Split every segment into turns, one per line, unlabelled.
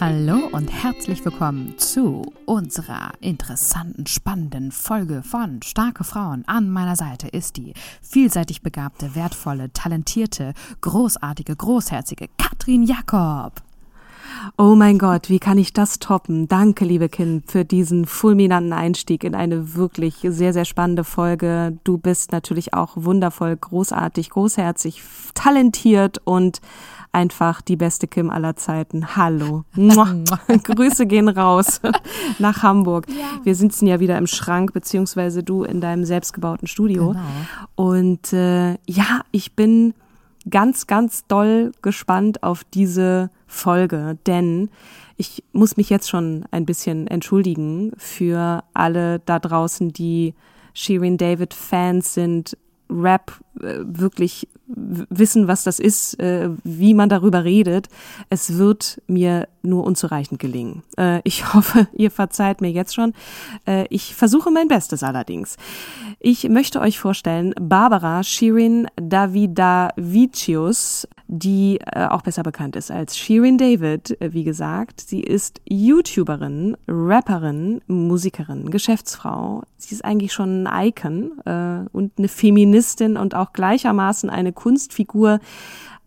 Hallo und herzlich willkommen zu unserer interessanten, spannenden Folge von Starke Frauen. An meiner Seite ist die vielseitig begabte, wertvolle, talentierte, großartige, großherzige Katrin Jakob.
Oh mein Gott, wie kann ich das toppen? Danke, liebe Kind, für diesen fulminanten Einstieg in eine wirklich sehr, sehr spannende Folge. Du bist natürlich auch wundervoll, großartig, großherzig, talentiert und einfach die beste Kim aller Zeiten. Hallo. Grüße gehen raus nach Hamburg. Ja. Wir sitzen ja wieder im Schrank, beziehungsweise du in deinem selbstgebauten Studio. Genau. Und äh, ja, ich bin ganz, ganz doll gespannt auf diese Folge, denn ich muss mich jetzt schon ein bisschen entschuldigen für alle da draußen, die Shirin David Fans sind, Rap wirklich wissen, was das ist, äh, wie man darüber redet. Es wird mir nur unzureichend gelingen. Äh, ich hoffe, ihr verzeiht mir jetzt schon. Äh, ich versuche mein Bestes allerdings. Ich möchte euch vorstellen Barbara Shirin Davidavicius, die äh, auch besser bekannt ist als Shirin David, äh, wie gesagt. Sie ist YouTuberin, Rapperin, Musikerin, Geschäftsfrau. Sie ist eigentlich schon ein Icon äh, und eine Feministin und auch gleichermaßen eine Kunstfigur.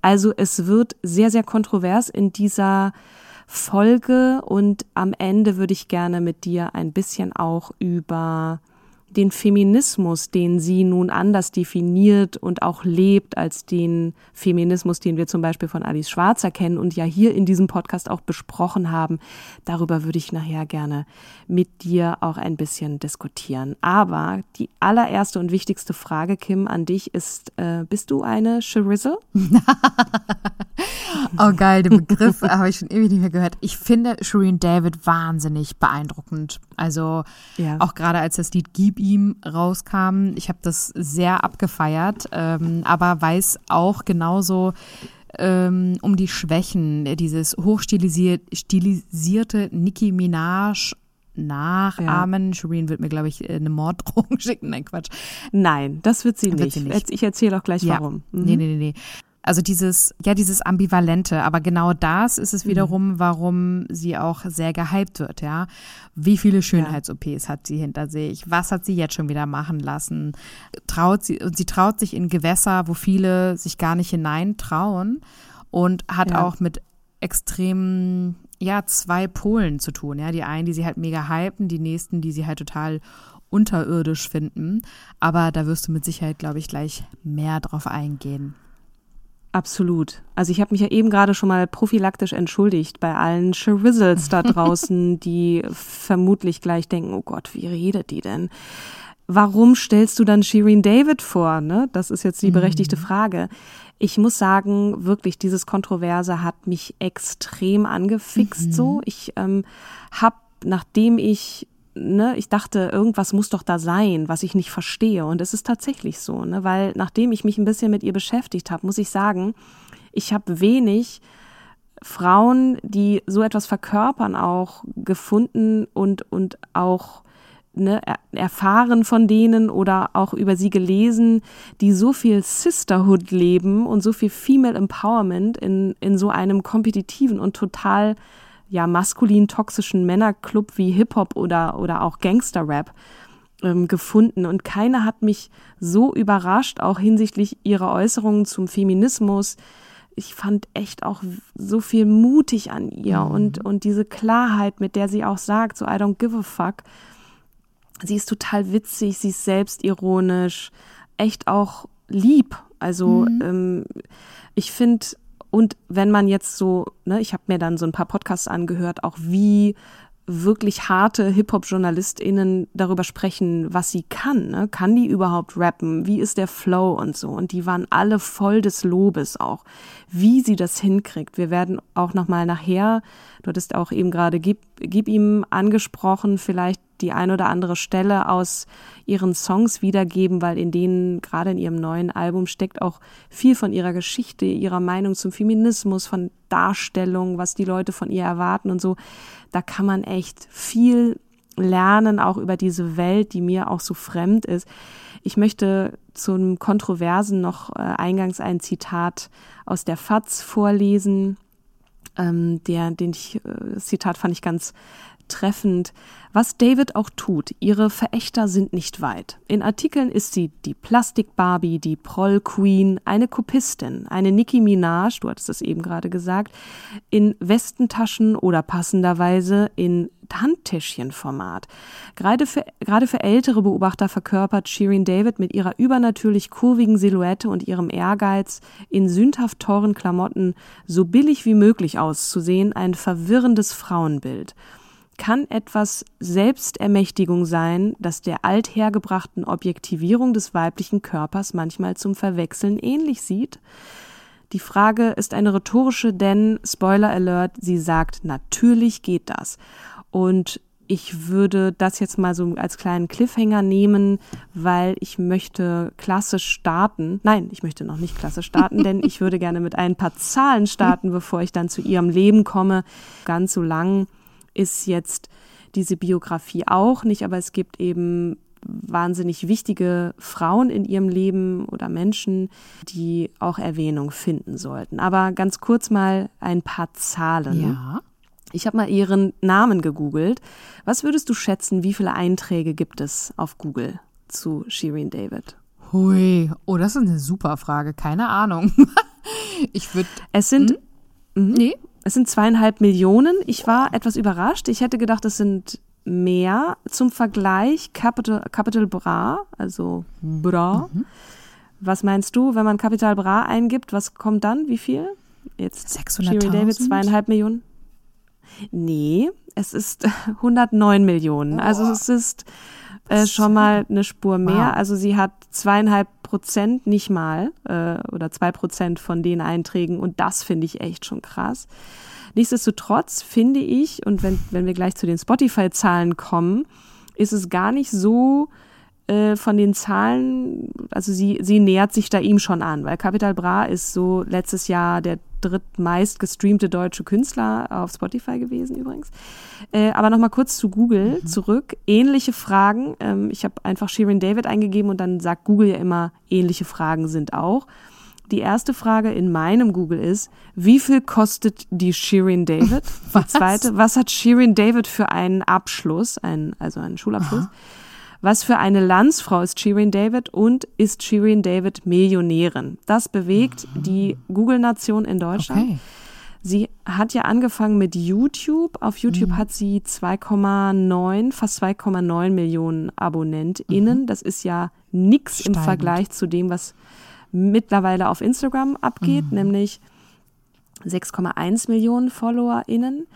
Also es wird sehr, sehr kontrovers in dieser Folge und am Ende würde ich gerne mit dir ein bisschen auch über den Feminismus, den sie nun anders definiert und auch lebt als den Feminismus, den wir zum Beispiel von Alice Schwarzer kennen und ja hier in diesem Podcast auch besprochen haben. Darüber würde ich nachher gerne mit dir auch ein bisschen diskutieren. Aber die allererste und wichtigste Frage, Kim, an dich ist, äh, bist du eine Charizzle?
oh geil, den Begriff habe ich schon ewig nicht mehr gehört. Ich finde Shireen David wahnsinnig beeindruckend. Also ja. auch gerade als das Lied Gib ihm rauskam, ich habe das sehr abgefeiert, ähm, aber weiß auch genauso ähm, um die Schwächen, dieses hochstilisierte Nicki Minaj nachahmen. Ja. Shireen wird mir, glaube ich, eine Morddrohung schicken. Nein, Quatsch.
Nein, das wird sie, wird nicht. sie nicht. Ich erzähle auch gleich, ja. warum.
Mhm. Nee, nee, nee, nee. Also dieses, ja, dieses Ambivalente, aber genau das ist es mhm. wiederum, warum sie auch sehr gehypt wird, ja. Wie viele Schönheits-OPs hat sie hinter sich? Was hat sie jetzt schon wieder machen lassen? Traut sie, und sie traut sich in Gewässer, wo viele sich gar nicht hineintrauen und hat ja. auch mit extremen, ja, zwei Polen zu tun, ja. Die einen, die sie halt mega hypen, die nächsten, die sie halt total unterirdisch finden. Aber da wirst du mit Sicherheit, glaube ich, gleich mehr drauf eingehen.
Absolut. Also ich habe mich ja eben gerade schon mal prophylaktisch entschuldigt bei allen Charizzles da draußen, die vermutlich gleich denken, oh Gott, wie redet die denn? Warum stellst du dann Shireen David vor? Ne? Das ist jetzt die berechtigte mhm. Frage. Ich muss sagen, wirklich, dieses Kontroverse hat mich extrem angefixt. Mhm. So, ich ähm, habe, nachdem ich ne, ich dachte, irgendwas muss doch da sein, was ich nicht verstehe. Und es ist tatsächlich so, ne, weil nachdem ich mich ein bisschen mit ihr beschäftigt habe, muss ich sagen, ich habe wenig Frauen, die so etwas verkörpern, auch gefunden und, und auch ne, erfahren von denen oder auch über sie gelesen, die so viel Sisterhood leben und so viel Female Empowerment in, in so einem kompetitiven und total ja maskulin toxischen Männerclub wie Hip-Hop oder, oder auch Gangster-Rap ähm, gefunden. Und keiner hat mich so überrascht, auch hinsichtlich ihrer Äußerungen zum Feminismus, ich fand echt auch so viel mutig an ihr mhm. und, und diese Klarheit, mit der sie auch sagt, so I don't give a fuck. Sie ist total witzig, sie ist selbstironisch, echt auch lieb. Also mhm. ähm, ich finde, und wenn man jetzt so, ne, ich habe mir dann so ein paar Podcasts angehört, auch wie wirklich harte Hip-Hop-JournalistInnen darüber sprechen, was sie kann. Ne? Kann die überhaupt rappen? Wie ist der Flow und so? Und die waren alle voll des Lobes auch, wie sie das hinkriegt. Wir werden auch nochmal nachher, du hattest auch eben gerade Gib, Gib ihm angesprochen, vielleicht die ein oder andere Stelle aus ihren Songs wiedergeben, weil in denen gerade in ihrem neuen Album steckt auch viel von ihrer Geschichte, ihrer Meinung zum Feminismus, von Darstellung, was die Leute von ihr erwarten und so. Da kann man echt viel lernen, auch über diese Welt, die mir auch so fremd ist. Ich möchte zum Kontroversen noch äh, eingangs ein Zitat aus der FAZ vorlesen. Ähm, der, den ich, äh, Zitat fand ich ganz treffend. Was David auch tut, ihre Verächter sind nicht weit. In Artikeln ist sie die Plastik-Barbie, die Proll-Queen, eine Kopistin, eine Nicki Minaj, du hattest es eben gerade gesagt, in Westentaschen oder passenderweise in Handtäschchenformat. Gerade für, gerade für ältere Beobachter verkörpert Shirin David mit ihrer übernatürlich kurvigen Silhouette und ihrem Ehrgeiz, in sündhaft teuren Klamotten so billig wie möglich auszusehen, ein verwirrendes Frauenbild kann etwas Selbstermächtigung sein, das der althergebrachten Objektivierung des weiblichen Körpers manchmal zum Verwechseln ähnlich sieht? Die Frage ist eine rhetorische, denn Spoiler Alert, sie sagt, natürlich geht das. Und ich würde das jetzt mal so als kleinen Cliffhanger nehmen, weil ich möchte klassisch starten. Nein, ich möchte noch nicht klassisch starten, denn ich würde gerne mit ein paar Zahlen starten, bevor ich dann zu ihrem Leben komme. Ganz so lang ist jetzt diese Biografie auch nicht, aber es gibt eben wahnsinnig wichtige Frauen in ihrem Leben oder Menschen, die auch Erwähnung finden sollten. Aber ganz kurz mal ein paar Zahlen.
Ja.
Ich habe mal ihren Namen gegoogelt. Was würdest du schätzen, wie viele Einträge gibt es auf Google zu Shirin David?
Hui, oh, das ist eine super Frage. Keine Ahnung. ich würde.
Es sind. Hm? Nee, es sind zweieinhalb Millionen. Ich war etwas überrascht. Ich hätte gedacht, es sind mehr. Zum Vergleich Capital, Capital Bra, also Bra. Mhm. Was meinst du, wenn man Capital Bra eingibt, was kommt dann? Wie viel?
Jetzt 600.000?
David, zweieinhalb Millionen. Nee, es ist 109 Millionen. Also es ist äh, schon mal eine Spur mehr. Wow. Also sie hat zweieinhalb Prozent nicht mal äh, oder zwei Prozent von den Einträgen und das finde ich echt schon krass. Nichtsdestotrotz finde ich, und wenn, wenn wir gleich zu den Spotify-Zahlen kommen, ist es gar nicht so äh, von den Zahlen, also sie, sie nähert sich da ihm schon an, weil Capital Bra ist so letztes Jahr der drittmeist gestreamte deutsche Künstler auf Spotify gewesen übrigens. Äh, aber nochmal kurz zu Google mhm. zurück. Ähnliche Fragen. Ähm, ich habe einfach Shirin David eingegeben und dann sagt Google ja immer, ähnliche Fragen sind auch. Die erste Frage in meinem Google ist, wie viel kostet die Shirin David? Die zweite, was hat Shirin David für einen Abschluss, einen, also einen Schulabschluss? Aha. Was für eine Landsfrau ist Shirin David und ist Shirin David Millionärin? Das bewegt die Google-Nation in Deutschland. Okay. Sie hat ja angefangen mit YouTube. Auf YouTube mhm. hat sie 2,9, fast 2,9 Millionen AbonnentInnen. Mhm. Das ist ja nix Steigend. im Vergleich zu dem, was mittlerweile auf Instagram abgeht, mhm. nämlich 6,1 Millionen FollowerInnen.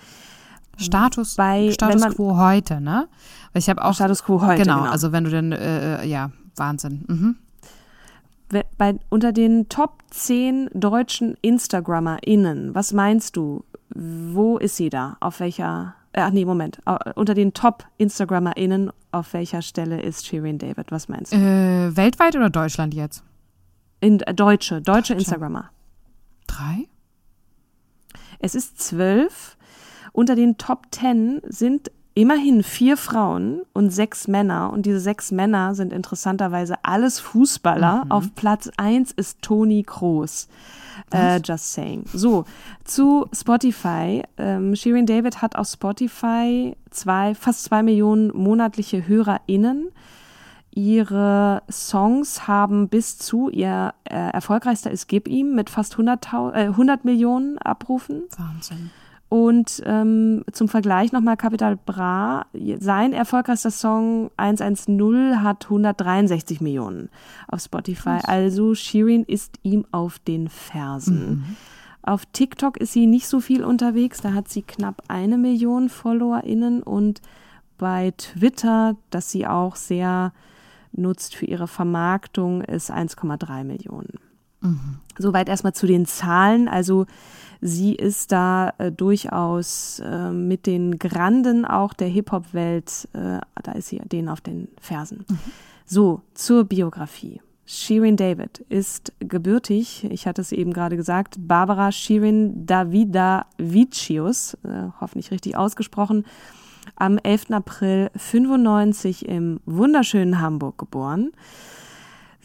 Status, bei, Status man, quo heute, ne? Ich habe auch
Status quo heute.
Genau, genau. also wenn du denn, äh, äh ja, Wahnsinn. Mhm.
Bei, unter den Top 10 deutschen InstagrammerInnen, was meinst du? Wo ist sie da? Auf welcher, äh, ach nee, Moment. Unter den Top InstagrammerInnen, auf welcher Stelle ist Shirin David? Was meinst du?
Äh, weltweit oder Deutschland jetzt?
In, äh, deutsche, deutsche, deutsche Instagrammer.
Drei?
Es ist zwölf. Unter den Top 10 sind immerhin vier Frauen und sechs Männer. Und diese sechs Männer sind interessanterweise alles Fußballer. Mhm. Auf Platz eins ist Toni Kroos. Äh, just saying. So, zu Spotify. Ähm, Shirin David hat auf Spotify zwei, fast zwei Millionen monatliche HörerInnen. Ihre Songs haben bis zu, ihr äh, erfolgreichster ist Gib ihm mit fast 100, äh, 100 Millionen Abrufen.
Wahnsinn.
Und ähm, zum Vergleich nochmal Capital Bra, sein erfolgreichster Song 110 hat 163 Millionen auf Spotify. Also Shirin ist ihm auf den Fersen. Mhm. Auf TikTok ist sie nicht so viel unterwegs, da hat sie knapp eine Million FollowerInnen und bei Twitter, das sie auch sehr nutzt für ihre Vermarktung, ist 1,3 Millionen. Soweit erstmal zu den Zahlen. Also sie ist da äh, durchaus äh, mit den Granden auch der Hip-Hop-Welt, äh, da ist sie denen auf den Fersen. Mhm. So, zur Biografie. Shirin David ist gebürtig, ich hatte es eben gerade gesagt, Barbara Shirin Davidavicius, äh, hoffentlich richtig ausgesprochen, am 11. April 95 im wunderschönen Hamburg geboren.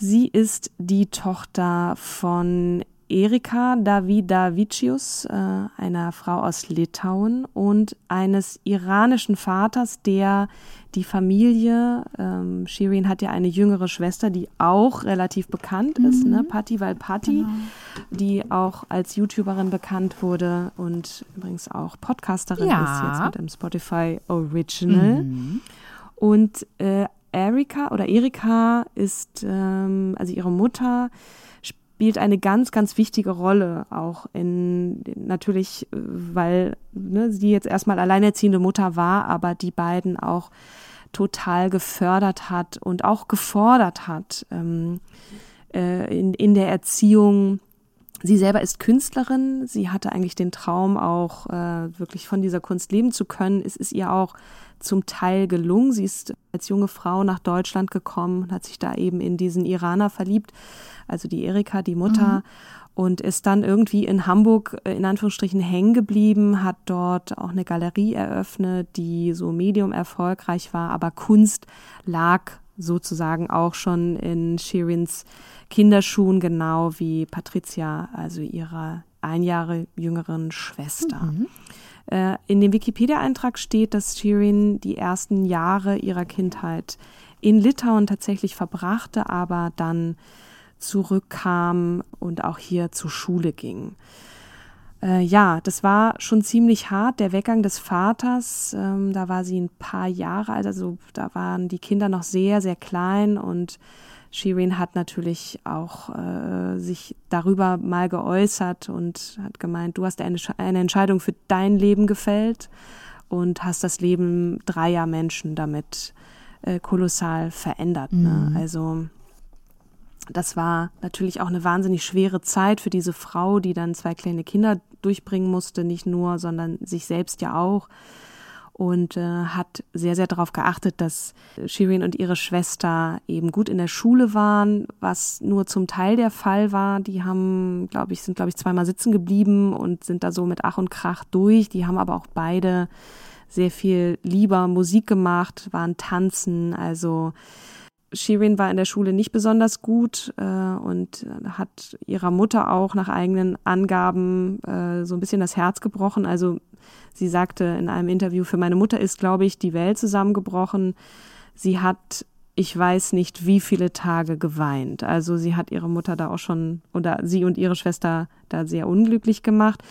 Sie ist die Tochter von Erika Davidavicius, äh, einer Frau aus Litauen, und eines iranischen Vaters, der die Familie, ähm, Shirin hat ja eine jüngere Schwester, die auch relativ bekannt mhm. ist, ne? Patti Valpatti, genau. die auch als YouTuberin bekannt wurde und übrigens auch Podcasterin ja. ist jetzt mit dem Spotify Original. Mhm. Und äh, Erika oder Erika ist, ähm, also ihre Mutter, spielt eine ganz, ganz wichtige Rolle auch in, natürlich, weil ne, sie jetzt erstmal alleinerziehende Mutter war, aber die beiden auch total gefördert hat und auch gefordert hat ähm, äh, in, in der Erziehung. Sie selber ist Künstlerin. Sie hatte eigentlich den Traum, auch äh, wirklich von dieser Kunst leben zu können. Es ist ihr auch zum Teil gelungen. Sie ist als junge Frau nach Deutschland gekommen und hat sich da eben in diesen Iraner verliebt, also die Erika, die Mutter. Mhm. Und ist dann irgendwie in Hamburg äh, in Anführungsstrichen hängen geblieben, hat dort auch eine Galerie eröffnet, die so medium erfolgreich war, aber Kunst lag sozusagen auch schon in Shirins Kinderschuhen, genau wie Patricia, also ihrer ein Jahre jüngeren Schwester. Mhm. Äh, in dem Wikipedia-Eintrag steht, dass Shirin die ersten Jahre ihrer Kindheit in Litauen tatsächlich verbrachte, aber dann zurückkam und auch hier zur Schule ging. Äh, ja, das war schon ziemlich hart, der Weggang des Vaters. Ähm, da war sie ein paar Jahre alt, also da waren die Kinder noch sehr, sehr klein und Shirin hat natürlich auch äh, sich darüber mal geäußert und hat gemeint, du hast eine, eine Entscheidung für dein Leben gefällt und hast das Leben dreier Menschen damit äh, kolossal verändert. Ne? Mhm. Ne? Also das war natürlich auch eine wahnsinnig schwere Zeit für diese Frau, die dann zwei kleine Kinder durchbringen musste, nicht nur, sondern sich selbst ja auch und äh, hat sehr, sehr darauf geachtet, dass Shirin und ihre Schwester eben gut in der Schule waren, was nur zum Teil der Fall war. Die haben, glaube ich, sind, glaube ich, zweimal sitzen geblieben und sind da so mit Ach und Krach durch. Die haben aber auch beide sehr viel lieber Musik gemacht, waren tanzen, also Shirin war in der Schule nicht besonders gut äh, und hat ihrer Mutter auch nach eigenen Angaben äh, so ein bisschen das Herz gebrochen. Also sie sagte in einem Interview, für meine Mutter ist, glaube ich, die Welt zusammengebrochen. Sie hat, ich weiß nicht, wie viele Tage geweint. Also sie hat ihre Mutter da auch schon, oder sie und ihre Schwester da sehr unglücklich gemacht.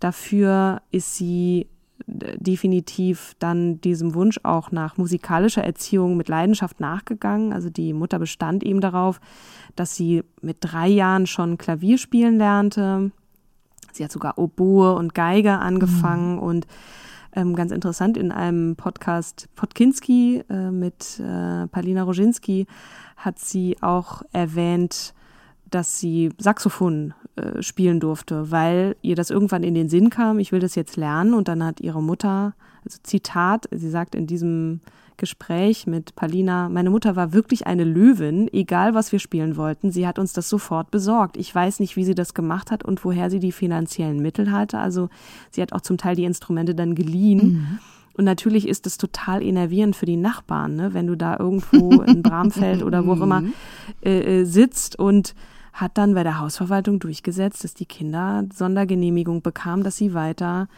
Dafür ist sie definitiv dann diesem Wunsch auch nach musikalischer Erziehung mit Leidenschaft nachgegangen. Also die Mutter bestand eben darauf, dass sie mit drei Jahren schon Klavier spielen lernte. Sie hat sogar Oboe und Geige angefangen mhm. und ähm, ganz interessant in einem Podcast Podkinski äh, mit äh, Palina Roginski hat sie auch erwähnt, dass sie Saxophon äh, spielen durfte, weil ihr das irgendwann in den Sinn kam, ich will das jetzt lernen. Und dann hat ihre Mutter, also Zitat, sie sagt in diesem Gespräch mit Palina, meine Mutter war wirklich eine Löwin, egal was wir spielen wollten, sie hat uns das sofort besorgt. Ich weiß nicht, wie sie das gemacht hat und woher sie die finanziellen Mittel hatte. Also sie hat auch zum Teil die Instrumente dann geliehen. Mhm. Und natürlich ist es total enervierend für die Nachbarn, ne? wenn du da irgendwo in Bramfeld oder wo auch immer mhm. äh, äh, sitzt und hat dann bei der Hausverwaltung durchgesetzt, dass die Kinder Sondergenehmigung bekamen, dass sie weiter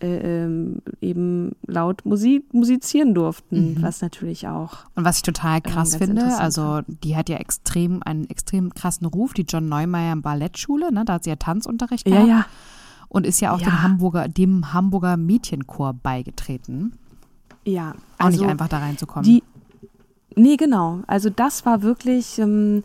äh, ähm, eben laut Musik musizieren durften, mhm. was natürlich auch.
Und was ich total krass ähm, finde, also die hat ja extrem einen extrem krassen Ruf, die John Neumeier Ballettschule, ne? Da hat sie ja Tanzunterricht
gehabt. Ja, ja.
Und ist ja auch ja. Dem Hamburger, dem Hamburger Mädchenchor beigetreten.
Ja.
Auch also nicht einfach da reinzukommen.
Die, nee, genau. Also das war wirklich. Ähm,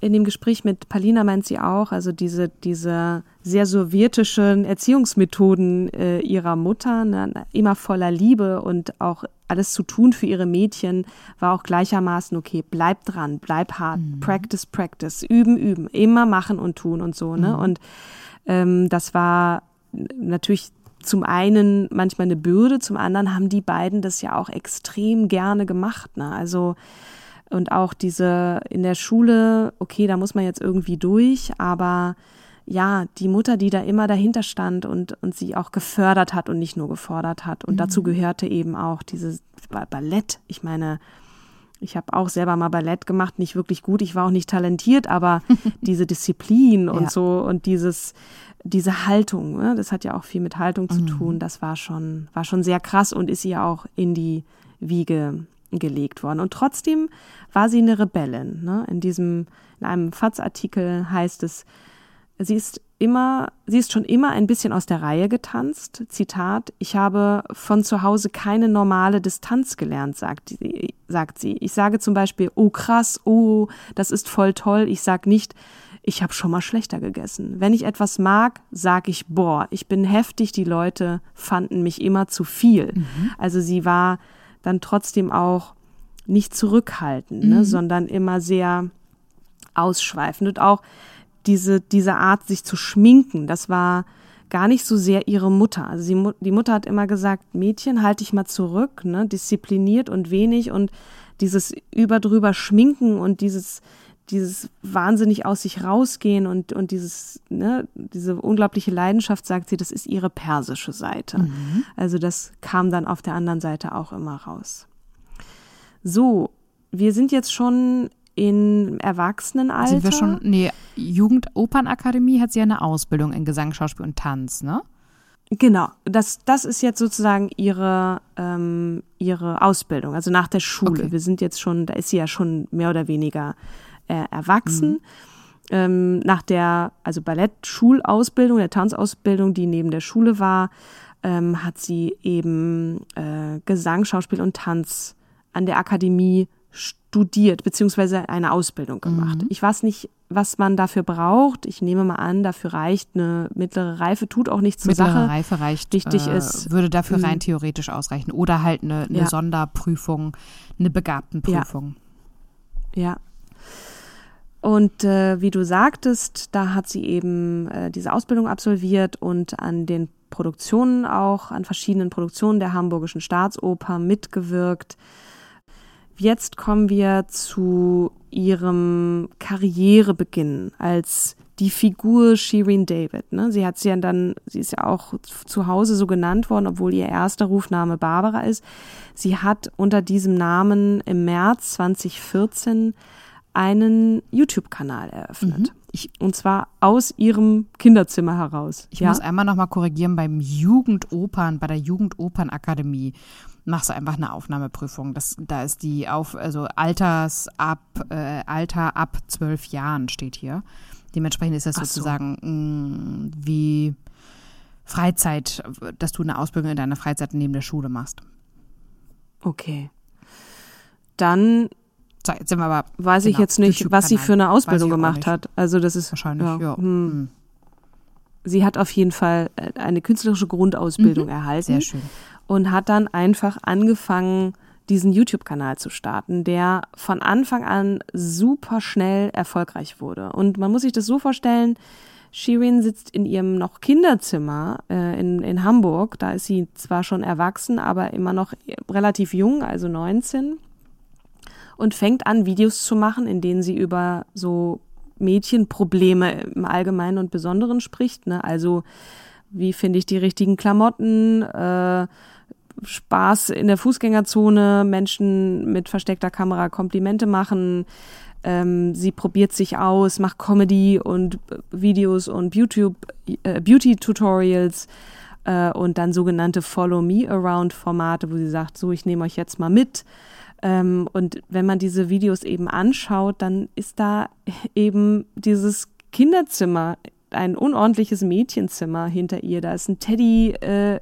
in dem Gespräch mit Palina meint sie auch, also diese, diese sehr sowjetischen Erziehungsmethoden äh, ihrer Mutter, ne, immer voller Liebe und auch alles zu tun für ihre Mädchen, war auch gleichermaßen okay, bleib dran, bleib hart, mhm. practice, practice, üben, üben, immer machen und tun und so, ne? Mhm. Und ähm, das war natürlich zum einen manchmal eine Bürde, zum anderen haben die beiden das ja auch extrem gerne gemacht, ne? Also und auch diese in der Schule, okay, da muss man jetzt irgendwie durch, aber ja, die Mutter, die da immer dahinter stand und, und sie auch gefördert hat und nicht nur gefordert hat. Und mhm. dazu gehörte eben auch dieses Ballett. Ich meine, ich habe auch selber mal Ballett gemacht, nicht wirklich gut, ich war auch nicht talentiert, aber diese Disziplin und ja. so und dieses, diese Haltung, ne, das hat ja auch viel mit Haltung zu mhm. tun, das war schon, war schon sehr krass und ist ihr auch in die Wiege gelegt worden. Und trotzdem war sie eine Rebellin. Ne? In diesem, in einem FATS-Artikel heißt es, sie ist immer, sie ist schon immer ein bisschen aus der Reihe getanzt. Zitat, ich habe von zu Hause keine normale Distanz gelernt, sagt, sagt sie. Ich sage zum Beispiel, oh krass, oh, das ist voll toll. Ich sag nicht, ich habe schon mal schlechter gegessen. Wenn ich etwas mag, sage ich, boah, ich bin heftig, die Leute fanden mich immer zu viel. Mhm. Also sie war dann trotzdem auch nicht zurückhaltend, ne, mhm. ne, sondern immer sehr ausschweifend. Und auch diese, diese Art, sich zu schminken, das war gar nicht so sehr ihre Mutter. Also sie, die Mutter hat immer gesagt, Mädchen, halt dich mal zurück, ne, diszipliniert und wenig und dieses überdrüber schminken und dieses dieses wahnsinnig aus sich rausgehen und, und dieses, ne, diese unglaubliche Leidenschaft, sagt sie, das ist ihre persische Seite. Mhm. Also das kam dann auf der anderen Seite auch immer raus. So, wir sind jetzt schon in Erwachsenenalter.
Sind wir schon, nee, Jugendopernakademie hat sie ja eine Ausbildung in Gesang, Schauspiel und Tanz, ne?
Genau, das, das ist jetzt sozusagen ihre, ähm, ihre Ausbildung, also nach der Schule. Okay. Wir sind jetzt schon, da ist sie ja schon mehr oder weniger äh, erwachsen. Mhm. Ähm, nach der also Ballettschulausbildung, der Tanzausbildung, die neben der Schule war, ähm, hat sie eben äh, Gesang, Schauspiel und Tanz an der Akademie studiert, beziehungsweise eine Ausbildung gemacht. Mhm. Ich weiß nicht, was man dafür braucht. Ich nehme mal an, dafür reicht eine mittlere Reife, tut auch nichts zur
mittlere
Sache.
Reife reicht, wichtig äh, ist. Würde dafür rein mhm. theoretisch ausreichen. Oder halt eine, eine ja. Sonderprüfung, eine Begabtenprüfung.
Ja. ja. Und äh, wie du sagtest, da hat sie eben äh, diese Ausbildung absolviert und an den Produktionen auch, an verschiedenen Produktionen der Hamburgischen Staatsoper mitgewirkt. Jetzt kommen wir zu ihrem Karrierebeginn als die Figur Shirin David. Ne? Sie hat sie ja dann, sie ist ja auch zu Hause so genannt worden, obwohl ihr erster Rufname Barbara ist. Sie hat unter diesem Namen im März 2014 einen YouTube-Kanal eröffnet. Mhm. Ich, und zwar aus ihrem Kinderzimmer heraus.
Ich ja? muss einmal noch mal korrigieren, beim Jugendopern, bei der Jugendopernakademie machst du einfach eine Aufnahmeprüfung. Das, da ist die auf, also Alters ab, äh, Alter ab zwölf Jahren steht hier. Dementsprechend ist das so. sozusagen mh, mm, wie Freizeit, dass du eine Ausbildung in deiner Freizeit neben der Schule machst.
Okay. Dann
so, jetzt sind wir aber,
weiß genau, ich jetzt nicht, was sie für eine Ausbildung gemacht hat. Also das ist
wahrscheinlich ja. ja. Hm. hm.
Sie hat auf jeden Fall äh, eine künstlerische Grundausbildung mhm. erhalten.
Sehr schön.
Und hat dann einfach angefangen, diesen YouTube-Kanal zu starten, der von Anfang an super schnell erfolgreich wurde. Und man muss sich das so vorstellen, Shirin sitzt in ihrem noch Kinderzimmer äh, in, in Hamburg. Da ist sie zwar schon erwachsen, aber immer noch relativ jung, also 19 und fängt an, Videos zu machen, in denen sie über so Mädchenprobleme im Allgemeinen und Besonderen spricht. Ne? Also wie finde ich die richtigen Klamotten, äh, Spaß in der Fußgängerzone, Menschen mit versteckter Kamera Komplimente machen. Ähm, sie probiert sich aus, macht Comedy und Videos und YouTube, äh, Beauty-Tutorials äh, und dann sogenannte Follow-Me-Around-Formate, wo sie sagt, so, ich nehme euch jetzt mal mit. Ähm, und wenn man diese Videos eben anschaut, dann ist da eben dieses Kinderzimmer, ein unordentliches Mädchenzimmer hinter ihr. Da ist ein Teddy äh,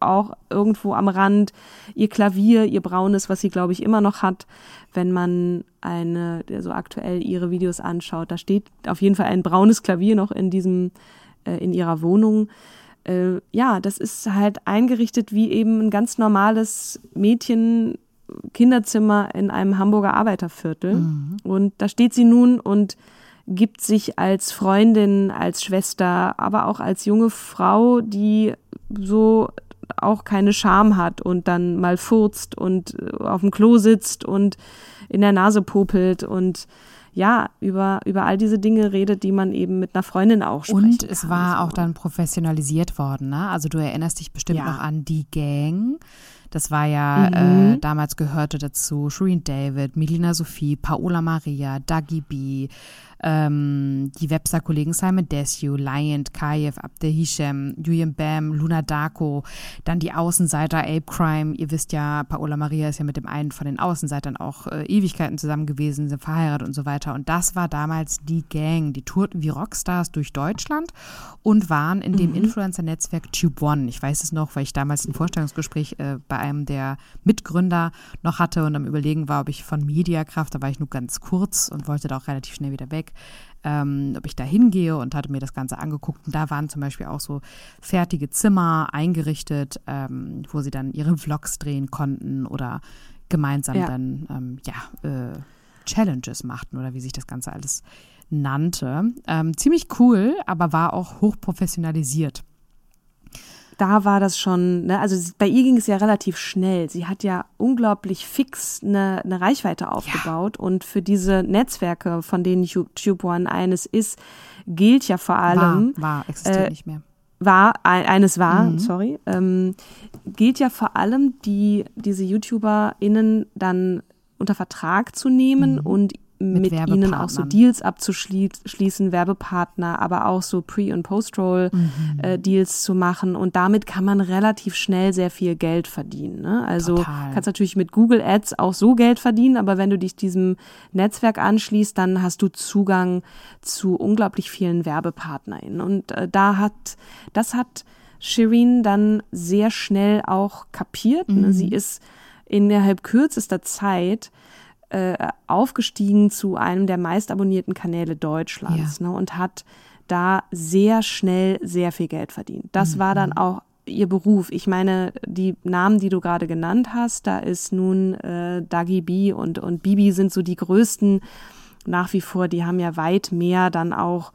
auch irgendwo am Rand, ihr Klavier, ihr braunes, was sie, glaube ich, immer noch hat, wenn man eine, so aktuell ihre Videos anschaut. Da steht auf jeden Fall ein braunes Klavier noch in diesem, äh, in ihrer Wohnung. Äh, ja, das ist halt eingerichtet wie eben ein ganz normales Mädchen, Kinderzimmer in einem Hamburger Arbeiterviertel. Mhm. Und da steht sie nun und gibt sich als Freundin, als Schwester, aber auch als junge Frau, die so auch keine Scham hat und dann mal furzt und äh, auf dem Klo sitzt und in der Nase popelt und ja, über, über all diese Dinge redet, die man eben mit einer Freundin auch spricht.
Und es war auch dann professionalisiert worden, ne? Also du erinnerst dich bestimmt ja. noch an die Gang. Das war ja, mhm. äh, damals gehörte dazu Shireen David, Melina Sophie, Paola Maria, Dagi B, ähm, die Webster-Kollegen Simon Desue, Lion, Kayev, Abde Hishem, Julian Bam, Luna Darko, dann die Außenseiter Ape Crime. Ihr wisst ja, Paola Maria ist ja mit dem einen von den Außenseitern auch äh, Ewigkeiten zusammen gewesen, sind verheiratet und so weiter. Und das war damals die Gang. Die tourten wie Rockstars durch Deutschland und waren in dem mhm. Influencer-Netzwerk Tube One. Ich weiß es noch, weil ich damals ein Vorstellungsgespräch äh, bei einem der Mitgründer noch hatte und am Überlegen war, ob ich von Mediakraft, da war ich nur ganz kurz und wollte da auch relativ schnell wieder weg, ähm, ob ich da hingehe und hatte mir das Ganze angeguckt. Und da waren zum Beispiel auch so fertige Zimmer eingerichtet, ähm, wo sie dann ihre Vlogs drehen konnten oder gemeinsam ja. dann ähm, ja, äh, Challenges machten oder wie sich das Ganze alles nannte. Ähm, ziemlich cool, aber war auch hochprofessionalisiert
da war das schon, ne, also bei ihr ging es ja relativ schnell. Sie hat ja unglaublich fix eine, eine Reichweite aufgebaut ja. und für diese Netzwerke, von denen YouTube One eines ist, gilt ja vor allem.
War, war existiert äh, nicht mehr.
War, eines war, mhm. sorry, ähm, gilt ja vor allem, die, diese YouTuberInnen dann unter Vertrag zu nehmen mhm. und mit, mit ihnen auch so Deals abzuschließen, Werbepartner, aber auch so Pre- und Post-Roll-Deals mhm. äh, zu machen. Und damit kann man relativ schnell sehr viel Geld verdienen. Ne? Also Total. kannst natürlich mit Google Ads auch so Geld verdienen, aber wenn du dich diesem Netzwerk anschließt, dann hast du Zugang zu unglaublich vielen WerbepartnerInnen. Und äh, da hat, das hat Shirin dann sehr schnell auch kapiert. Ne? Mhm. Sie ist innerhalb kürzester Zeit äh, aufgestiegen zu einem der meistabonnierten Kanäle Deutschlands ja. ne, und hat da sehr schnell sehr viel Geld verdient. Das mhm. war dann auch ihr Beruf. Ich meine, die Namen, die du gerade genannt hast, da ist nun äh, Dagi B und, und Bibi sind so die größten nach wie vor. Die haben ja weit mehr dann auch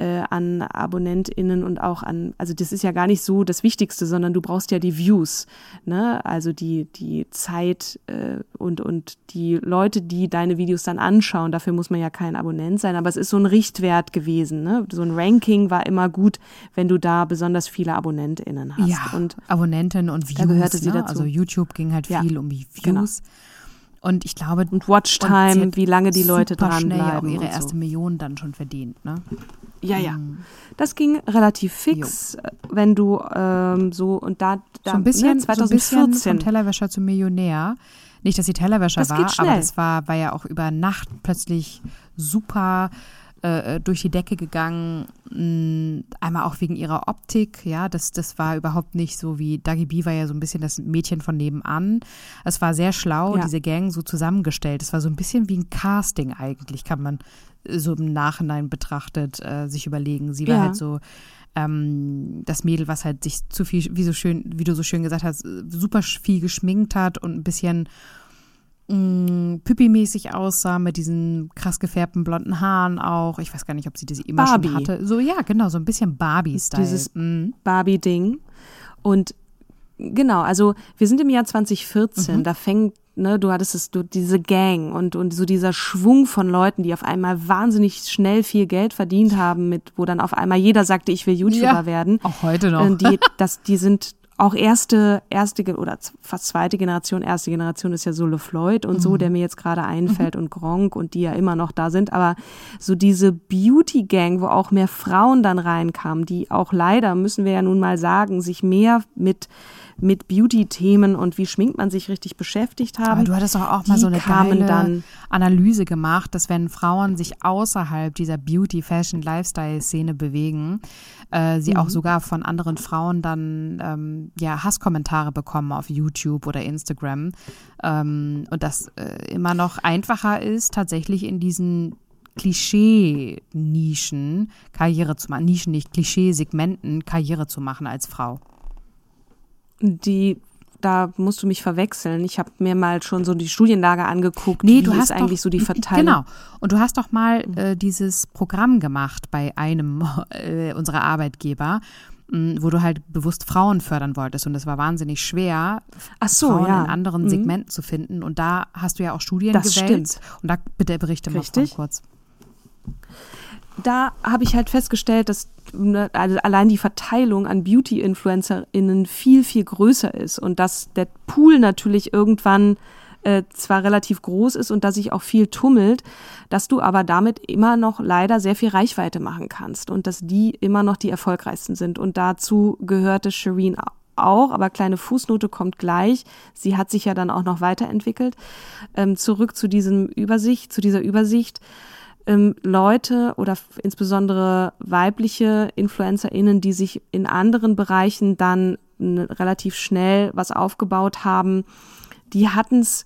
äh, an AbonnentInnen und auch an, also das ist ja gar nicht so das Wichtigste, sondern du brauchst ja die Views, ne? Also die, die Zeit äh, und, und die Leute, die deine Videos dann anschauen, dafür muss man ja kein Abonnent sein, aber es ist so ein Richtwert gewesen, ne? So ein Ranking war immer gut, wenn du da besonders viele AbonnentInnen hast.
Ja, und Abonnenten und Views. Da gehörte sie ne? dazu. Also YouTube ging halt viel ja, um die genau. Views. Genau. Und ich glaube.
Und Watchtime, und wie lange die Leute dranbleiben.
auch ihre erste so. Million dann schon verdient, ne?
Ja, ja. Mhm. Das ging relativ fix, jo. wenn du ähm, so und da,
da so ein bisschen, ne, 2014 so ein bisschen vom Tellerwäscher zum Millionär. Nicht, dass sie Tellerwäscher das war, aber das war, war ja auch über Nacht plötzlich super äh, äh, durch die Decke gegangen. Mh, einmal auch wegen ihrer Optik, ja, das, das war überhaupt nicht so wie Dagi B war ja so ein bisschen das Mädchen von nebenan. Es war sehr schlau, ja. diese Gang so zusammengestellt. Es war so ein bisschen wie ein Casting eigentlich, kann man so im Nachhinein betrachtet äh, sich überlegen. Sie war ja. halt so ähm, das Mädel, was halt sich zu viel, wie so schön, wie du so schön gesagt hast, super viel geschminkt hat und ein bisschen mm, Püppi-mäßig aussah mit diesen krass gefärbten blonden Haaren auch. Ich weiß gar nicht, ob sie diese immer Barbie. schon hatte. So, ja, genau, so ein bisschen Barbie-Style.
Dieses mm. Barbie-Ding. Und genau, also wir sind im Jahr 2014, mhm. da fängt ne, du hattest es, du, diese Gang und, und so dieser Schwung von Leuten, die auf einmal wahnsinnig schnell viel Geld verdient haben, mit, wo dann auf einmal jeder sagte, ich will YouTuber ja, werden.
Auch heute noch.
Die, das, die sind auch erste, erste oder fast zweite Generation, erste Generation ist ja so LeFloid und mhm. so, der mir jetzt gerade einfällt mhm. und Gronk und die ja immer noch da sind, aber so diese Beauty Gang, wo auch mehr Frauen dann reinkamen, die auch leider, müssen wir ja nun mal sagen, sich mehr mit mit Beauty-Themen und wie schminkt man sich richtig beschäftigt haben. Aber
du hattest doch auch mal so eine geile dann, Analyse gemacht, dass wenn Frauen sich außerhalb dieser Beauty, Fashion, Lifestyle-Szene bewegen, äh, sie mhm. auch sogar von anderen Frauen dann ähm, ja Hasskommentare bekommen auf YouTube oder Instagram ähm, und das äh, immer noch einfacher ist, tatsächlich in diesen Klischee-Nischen Karriere zu machen, Nischen nicht, Klischee-Segmenten Karriere zu machen als Frau
die da musst du mich verwechseln. Ich habe mir mal schon so die Studienlage angeguckt.
Nee, du hast eigentlich doch, so die Verteilung. Genau. Und du hast doch mal äh, dieses Programm gemacht bei einem äh, unserer Arbeitgeber, mh, wo du halt bewusst Frauen fördern wolltest. Und es war wahnsinnig schwer,
so,
Frauen
ja.
in anderen mhm. Segmenten zu finden. Und da hast du ja auch Studien das gewählt. Stimmt. Und da bitte berichte
Richtig.
mal kurz
da habe ich halt festgestellt, dass ne, also allein die Verteilung an Beauty-InfluencerInnen viel, viel größer ist und dass der Pool natürlich irgendwann äh, zwar relativ groß ist und dass sich auch viel tummelt, dass du aber damit immer noch leider sehr viel Reichweite machen kannst und dass die immer noch die erfolgreichsten sind. Und dazu gehörte Shireen auch, aber kleine Fußnote kommt gleich. Sie hat sich ja dann auch noch weiterentwickelt. Ähm, zurück zu diesem Übersicht, zu dieser Übersicht ähm, Leute oder insbesondere weibliche InfluencerInnen, die sich in anderen Bereichen dann relativ schnell was aufgebaut haben, die hatten es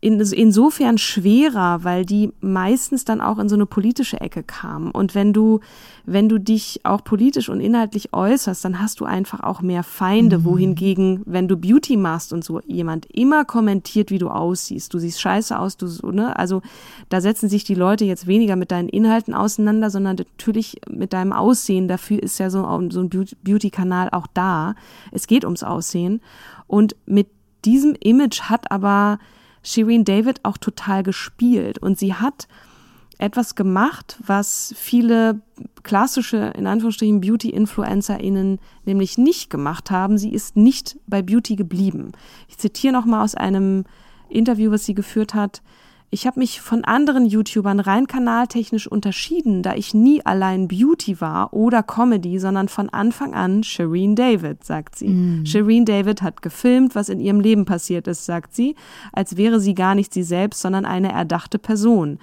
in, insofern schwerer, weil die meistens dann auch in so eine politische Ecke kamen. Und wenn du, wenn du dich auch politisch und inhaltlich äußerst, dann hast du einfach auch mehr Feinde. Mhm. Wohingegen, wenn du Beauty machst und so jemand immer kommentiert, wie du aussiehst, du siehst scheiße aus, du, ne, also da setzen sich die Leute jetzt weniger mit deinen Inhalten auseinander, sondern natürlich mit deinem Aussehen. Dafür ist ja so, so ein Beauty-Kanal auch da. Es geht ums Aussehen. Und mit diesem Image hat aber Shireen David auch total gespielt und sie hat etwas gemacht, was viele klassische, in Anführungsstrichen, Beauty-InfluencerInnen nämlich nicht gemacht haben. Sie ist nicht bei Beauty geblieben. Ich zitiere nochmal aus einem Interview, was sie geführt hat. Ich habe mich von anderen YouTubern rein kanaltechnisch unterschieden, da ich nie allein Beauty war oder Comedy, sondern von Anfang an Shireen David, sagt sie. Mm. Shireen David hat gefilmt, was in ihrem Leben passiert ist, sagt sie, als wäre sie gar nicht sie selbst, sondern eine erdachte Person.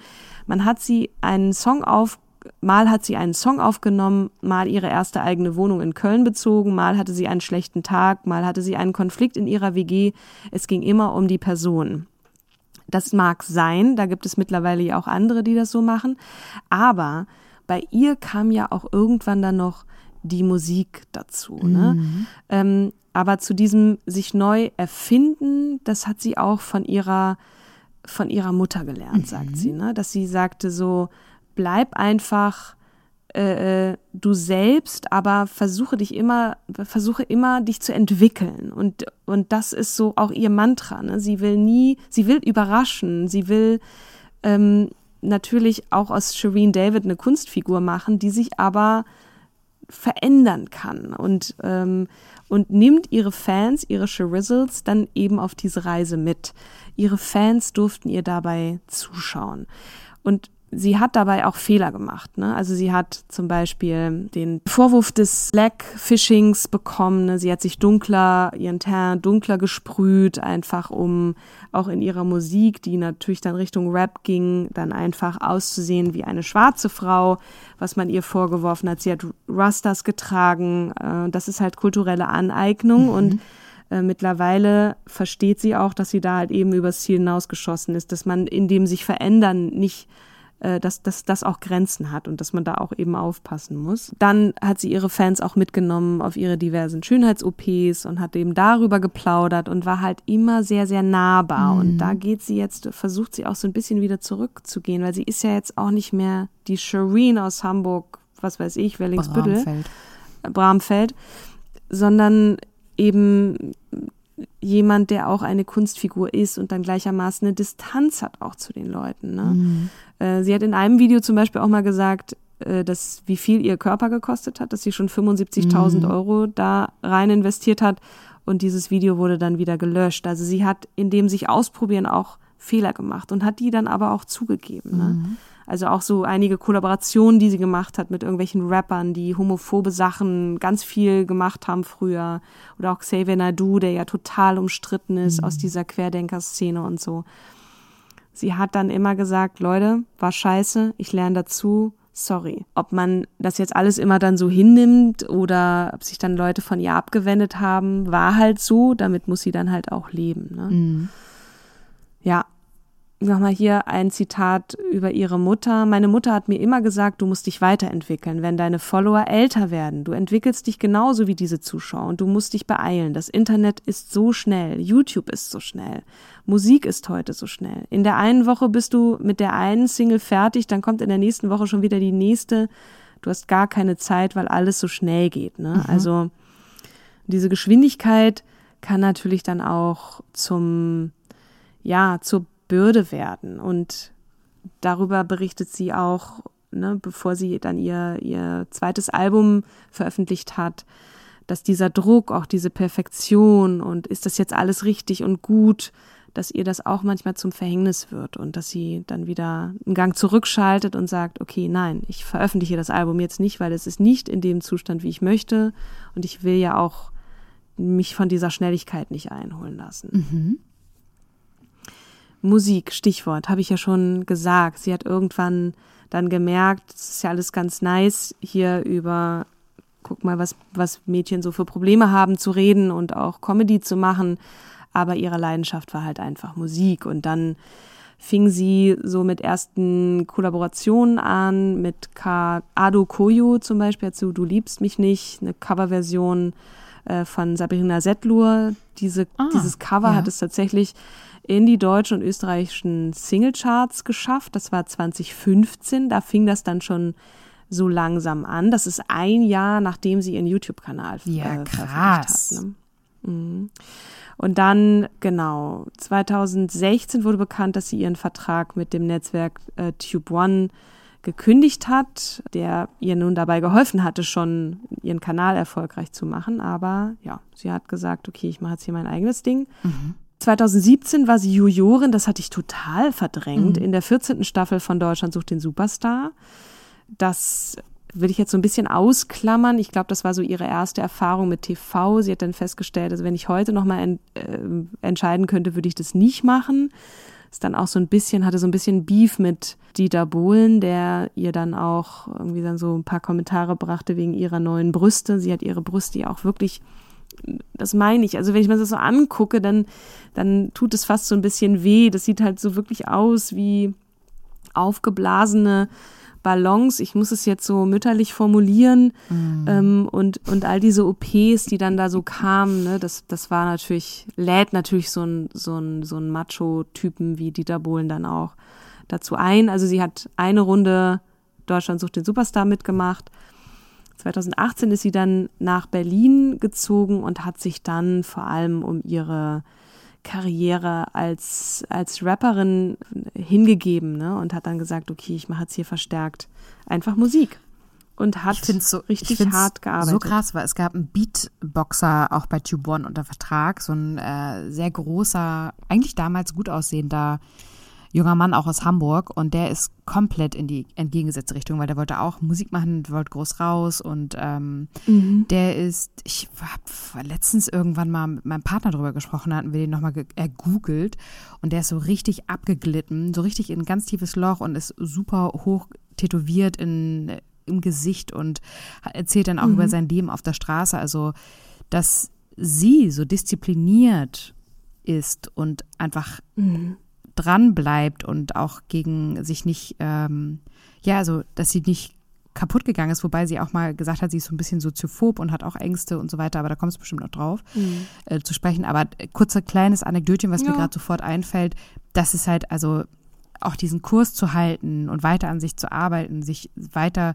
Man hat sie einen Song auf Mal hat sie einen Song aufgenommen, mal ihre erste eigene Wohnung in Köln bezogen, mal hatte sie einen schlechten Tag, mal hatte sie einen Konflikt in ihrer WG. Es ging immer um die Person. Das mag sein, da gibt es mittlerweile ja auch andere, die das so machen. Aber bei ihr kam ja auch irgendwann dann noch die Musik dazu. Ne? Mhm. Ähm, aber zu diesem sich neu erfinden, das hat sie auch von ihrer von ihrer Mutter gelernt, mhm. sagt sie, ne? Dass sie sagte so, bleib einfach äh, äh, du selbst, aber versuche dich immer, versuche immer dich zu entwickeln. Und, und das ist so auch ihr Mantra. Ne? Sie will nie, sie will überraschen, sie will ähm, natürlich auch aus Shireen David eine Kunstfigur machen, die sich aber verändern kann und, ähm, und nimmt ihre Fans, ihre Shirizzles dann eben auf diese Reise mit. Ihre Fans durften ihr dabei zuschauen. Und sie hat dabei auch Fehler gemacht. Ne? Also sie hat zum Beispiel den Vorwurf des Slack-Phishings bekommen. Ne? Sie hat sich dunkler, ihren Teint dunkler gesprüht, einfach um auch in ihrer Musik, die natürlich dann Richtung Rap ging, dann einfach auszusehen wie eine schwarze Frau, was man ihr vorgeworfen hat. Sie hat Rastas getragen. Äh, das ist halt kulturelle Aneignung mhm. und äh, mittlerweile versteht sie auch, dass sie da halt eben übers Ziel hinausgeschossen ist, dass man in dem sich verändern nicht dass, dass das auch Grenzen hat und dass man da auch eben aufpassen muss. Dann hat sie ihre Fans auch mitgenommen auf ihre diversen Schönheits-OPs und hat eben darüber geplaudert und war halt immer sehr, sehr nahbar. Mhm. Und da geht sie jetzt, versucht sie auch so ein bisschen wieder zurückzugehen, weil sie ist ja jetzt auch nicht mehr die Shireen aus Hamburg, was weiß ich, Wellingsbüttel, Bramfeld, Bramfeld sondern eben jemand, der auch eine Kunstfigur ist und dann gleichermaßen eine Distanz hat auch zu den Leuten. Ne? Mhm. Äh, sie hat in einem Video zum Beispiel auch mal gesagt, äh, das, wie viel ihr Körper gekostet hat, dass sie schon 75.000 mhm. Euro da rein investiert hat und dieses Video wurde dann wieder gelöscht. Also sie hat in dem sich ausprobieren auch Fehler gemacht und hat die dann aber auch zugegeben. Ne? Mhm. Also auch so einige Kollaborationen, die sie gemacht hat mit irgendwelchen Rappern, die homophobe Sachen ganz viel gemacht haben früher. Oder auch Xavier Nadu, der ja total umstritten ist mhm. aus dieser Querdenker-Szene und so. Sie hat dann immer gesagt, Leute, war scheiße, ich lerne dazu, sorry. Ob man das jetzt alles immer dann so hinnimmt oder ob sich dann Leute von ihr abgewendet haben, war halt so, damit muss sie dann halt auch leben. Ne? Mhm. Ja, nochmal hier ein Zitat über ihre Mutter. Meine Mutter hat mir immer gesagt, du musst dich weiterentwickeln, wenn deine Follower älter werden. Du entwickelst dich genauso wie diese Zuschauer und du musst dich beeilen. Das Internet ist so schnell, YouTube ist so schnell, Musik ist heute so schnell. In der einen Woche bist du mit der einen Single fertig, dann kommt in der nächsten Woche schon wieder die nächste. Du hast gar keine Zeit, weil alles so schnell geht. Ne? Mhm. Also diese Geschwindigkeit kann natürlich dann auch zum ja, zur Bürde werden. Und darüber berichtet sie auch, ne, bevor sie dann ihr, ihr zweites Album veröffentlicht hat, dass dieser Druck, auch diese Perfektion und ist das jetzt alles richtig und gut, dass ihr das auch manchmal zum Verhängnis wird und dass sie dann wieder einen Gang zurückschaltet und sagt, okay, nein, ich veröffentliche das Album jetzt nicht, weil es ist nicht in dem Zustand, wie ich möchte und ich will ja auch mich von dieser Schnelligkeit nicht einholen lassen. Mhm. Musik, Stichwort, habe ich ja schon gesagt. Sie hat irgendwann dann gemerkt, es ist ja alles ganz nice, hier über, guck mal, was, was Mädchen so für Probleme haben zu reden und auch Comedy zu machen. Aber ihre Leidenschaft war halt einfach Musik. Und dann fing sie so mit ersten Kollaborationen an, mit Ka Ado Koyo zum Beispiel, zu Du liebst mich nicht, eine Coverversion äh, von Sabrina Settlur. Diese, ah, dieses Cover ja. hat es tatsächlich in die deutschen und österreichischen Singlecharts geschafft. Das war 2015. Da fing das dann schon so langsam an. Das ist ein Jahr, nachdem sie ihren YouTube-Kanal
ja, äh, krass.
hat. Ne? Mhm. Und dann, genau, 2016 wurde bekannt, dass sie ihren Vertrag mit dem Netzwerk äh, Tube One gekündigt hat, der ihr nun dabei geholfen hatte, schon ihren Kanal erfolgreich zu machen. Aber ja, sie hat gesagt, okay, ich mache jetzt hier mein eigenes Ding. Mhm. 2017 war sie Jurorin, das hatte ich total verdrängt, mhm. in der 14. Staffel von Deutschland sucht den Superstar. Das will ich jetzt so ein bisschen ausklammern. Ich glaube, das war so ihre erste Erfahrung mit TV. Sie hat dann festgestellt, also wenn ich heute nochmal en äh, entscheiden könnte, würde ich das nicht machen. Ist dann auch so ein bisschen, hatte so ein bisschen Beef mit Dieter Bohlen, der ihr dann auch irgendwie dann so ein paar Kommentare brachte wegen ihrer neuen Brüste. Sie hat ihre Brüste ja auch wirklich das meine ich. Also wenn ich mir das so angucke, dann, dann tut es fast so ein bisschen weh. Das sieht halt so wirklich aus wie aufgeblasene Ballons. Ich muss es jetzt so mütterlich formulieren. Mhm. Ähm, und, und all diese OPs, die dann da so kamen, ne, das, das war natürlich, lädt natürlich so ein, so ein, so ein Macho-Typen wie Dieter Bohlen dann auch dazu ein. Also sie hat eine Runde Deutschland sucht den Superstar mitgemacht 2018 ist sie dann nach Berlin gezogen und hat sich dann vor allem um ihre Karriere als, als Rapperin hingegeben ne? und hat dann gesagt, okay, ich mache jetzt hier verstärkt einfach Musik. Und hat so, richtig hart gearbeitet.
So krass, weil es gab einen Beatboxer auch bei Tube One unter Vertrag, so ein äh, sehr großer, eigentlich damals gut aussehender junger Mann auch aus Hamburg und der ist komplett in die entgegengesetzte Richtung, weil der wollte auch Musik machen, wollte groß raus und ähm, mhm. der ist, ich habe letztens irgendwann mal mit meinem Partner drüber gesprochen, hatten wir den nochmal ergoogelt und der ist so richtig abgeglitten, so richtig in ein ganz tiefes Loch und ist super hoch tätowiert in, im Gesicht und erzählt dann auch mhm. über sein Leben auf der Straße, also dass sie so diszipliniert ist und einfach mhm dran bleibt und auch gegen sich nicht, ähm, ja, also, dass sie nicht kaputt gegangen ist, wobei sie auch mal gesagt hat, sie ist so ein bisschen soziophob und hat auch Ängste und so weiter, aber da kommt es bestimmt noch drauf mhm. äh, zu sprechen. Aber äh, kurzer kleines Anekdötchen, was ja. mir gerade sofort einfällt, das ist halt also auch diesen Kurs zu halten und weiter an sich zu arbeiten, sich weiter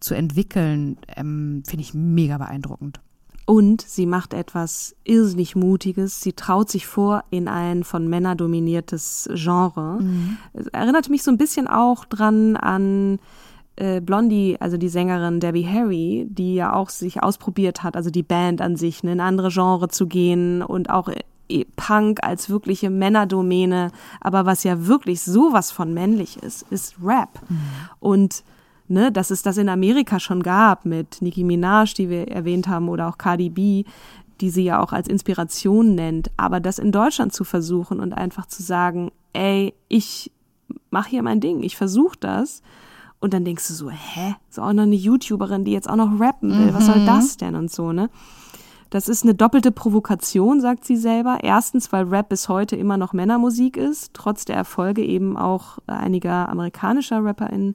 zu entwickeln, ähm, finde ich mega beeindruckend.
Und sie macht etwas irrsinnig Mutiges. Sie traut sich vor in ein von Männern dominiertes Genre. Mhm. Erinnert mich so ein bisschen auch dran an äh, Blondie, also die Sängerin Debbie Harry, die ja auch sich ausprobiert hat, also die Band an sich, ne, in andere Genre zu gehen und auch äh, Punk als wirkliche Männerdomäne, aber was ja wirklich sowas von männlich ist, ist Rap. Mhm. Und ne, dass es das in Amerika schon gab mit Nicki Minaj, die wir erwähnt haben, oder auch Cardi B, die sie ja auch als Inspiration nennt, aber das in Deutschland zu versuchen und einfach zu sagen, ey, ich mache hier mein Ding, ich versuche das. Und dann denkst du so, hä? So auch noch eine YouTuberin, die jetzt auch noch rappen will. Was soll mhm. das denn und so, ne? Das ist eine doppelte Provokation, sagt sie selber. Erstens, weil Rap bis heute immer noch Männermusik ist, trotz der Erfolge eben auch einiger amerikanischer RapperInnen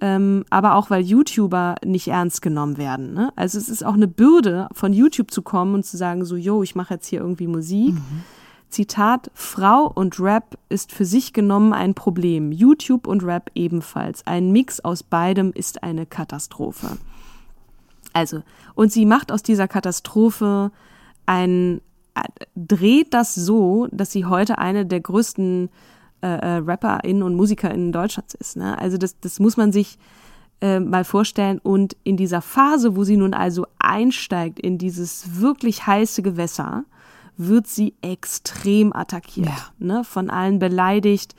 ähm, aber auch weil YouTuber nicht ernst genommen werden. Ne? Also es ist auch eine Bürde, von YouTube zu kommen und zu sagen, so, yo, ich mache jetzt hier irgendwie Musik. Mhm. Zitat, Frau und Rap ist für sich genommen ein Problem. YouTube und Rap ebenfalls. Ein Mix aus beidem ist eine Katastrophe. Also, und sie macht aus dieser Katastrophe ein, äh, dreht das so, dass sie heute eine der größten äh, äh, RapperInnen und MusikerInnen Deutschlands ist. Ne? Also das, das muss man sich äh, mal vorstellen. Und in dieser Phase, wo sie nun also einsteigt in dieses wirklich heiße Gewässer, wird sie extrem attackiert, ja. ne? von allen beleidigt.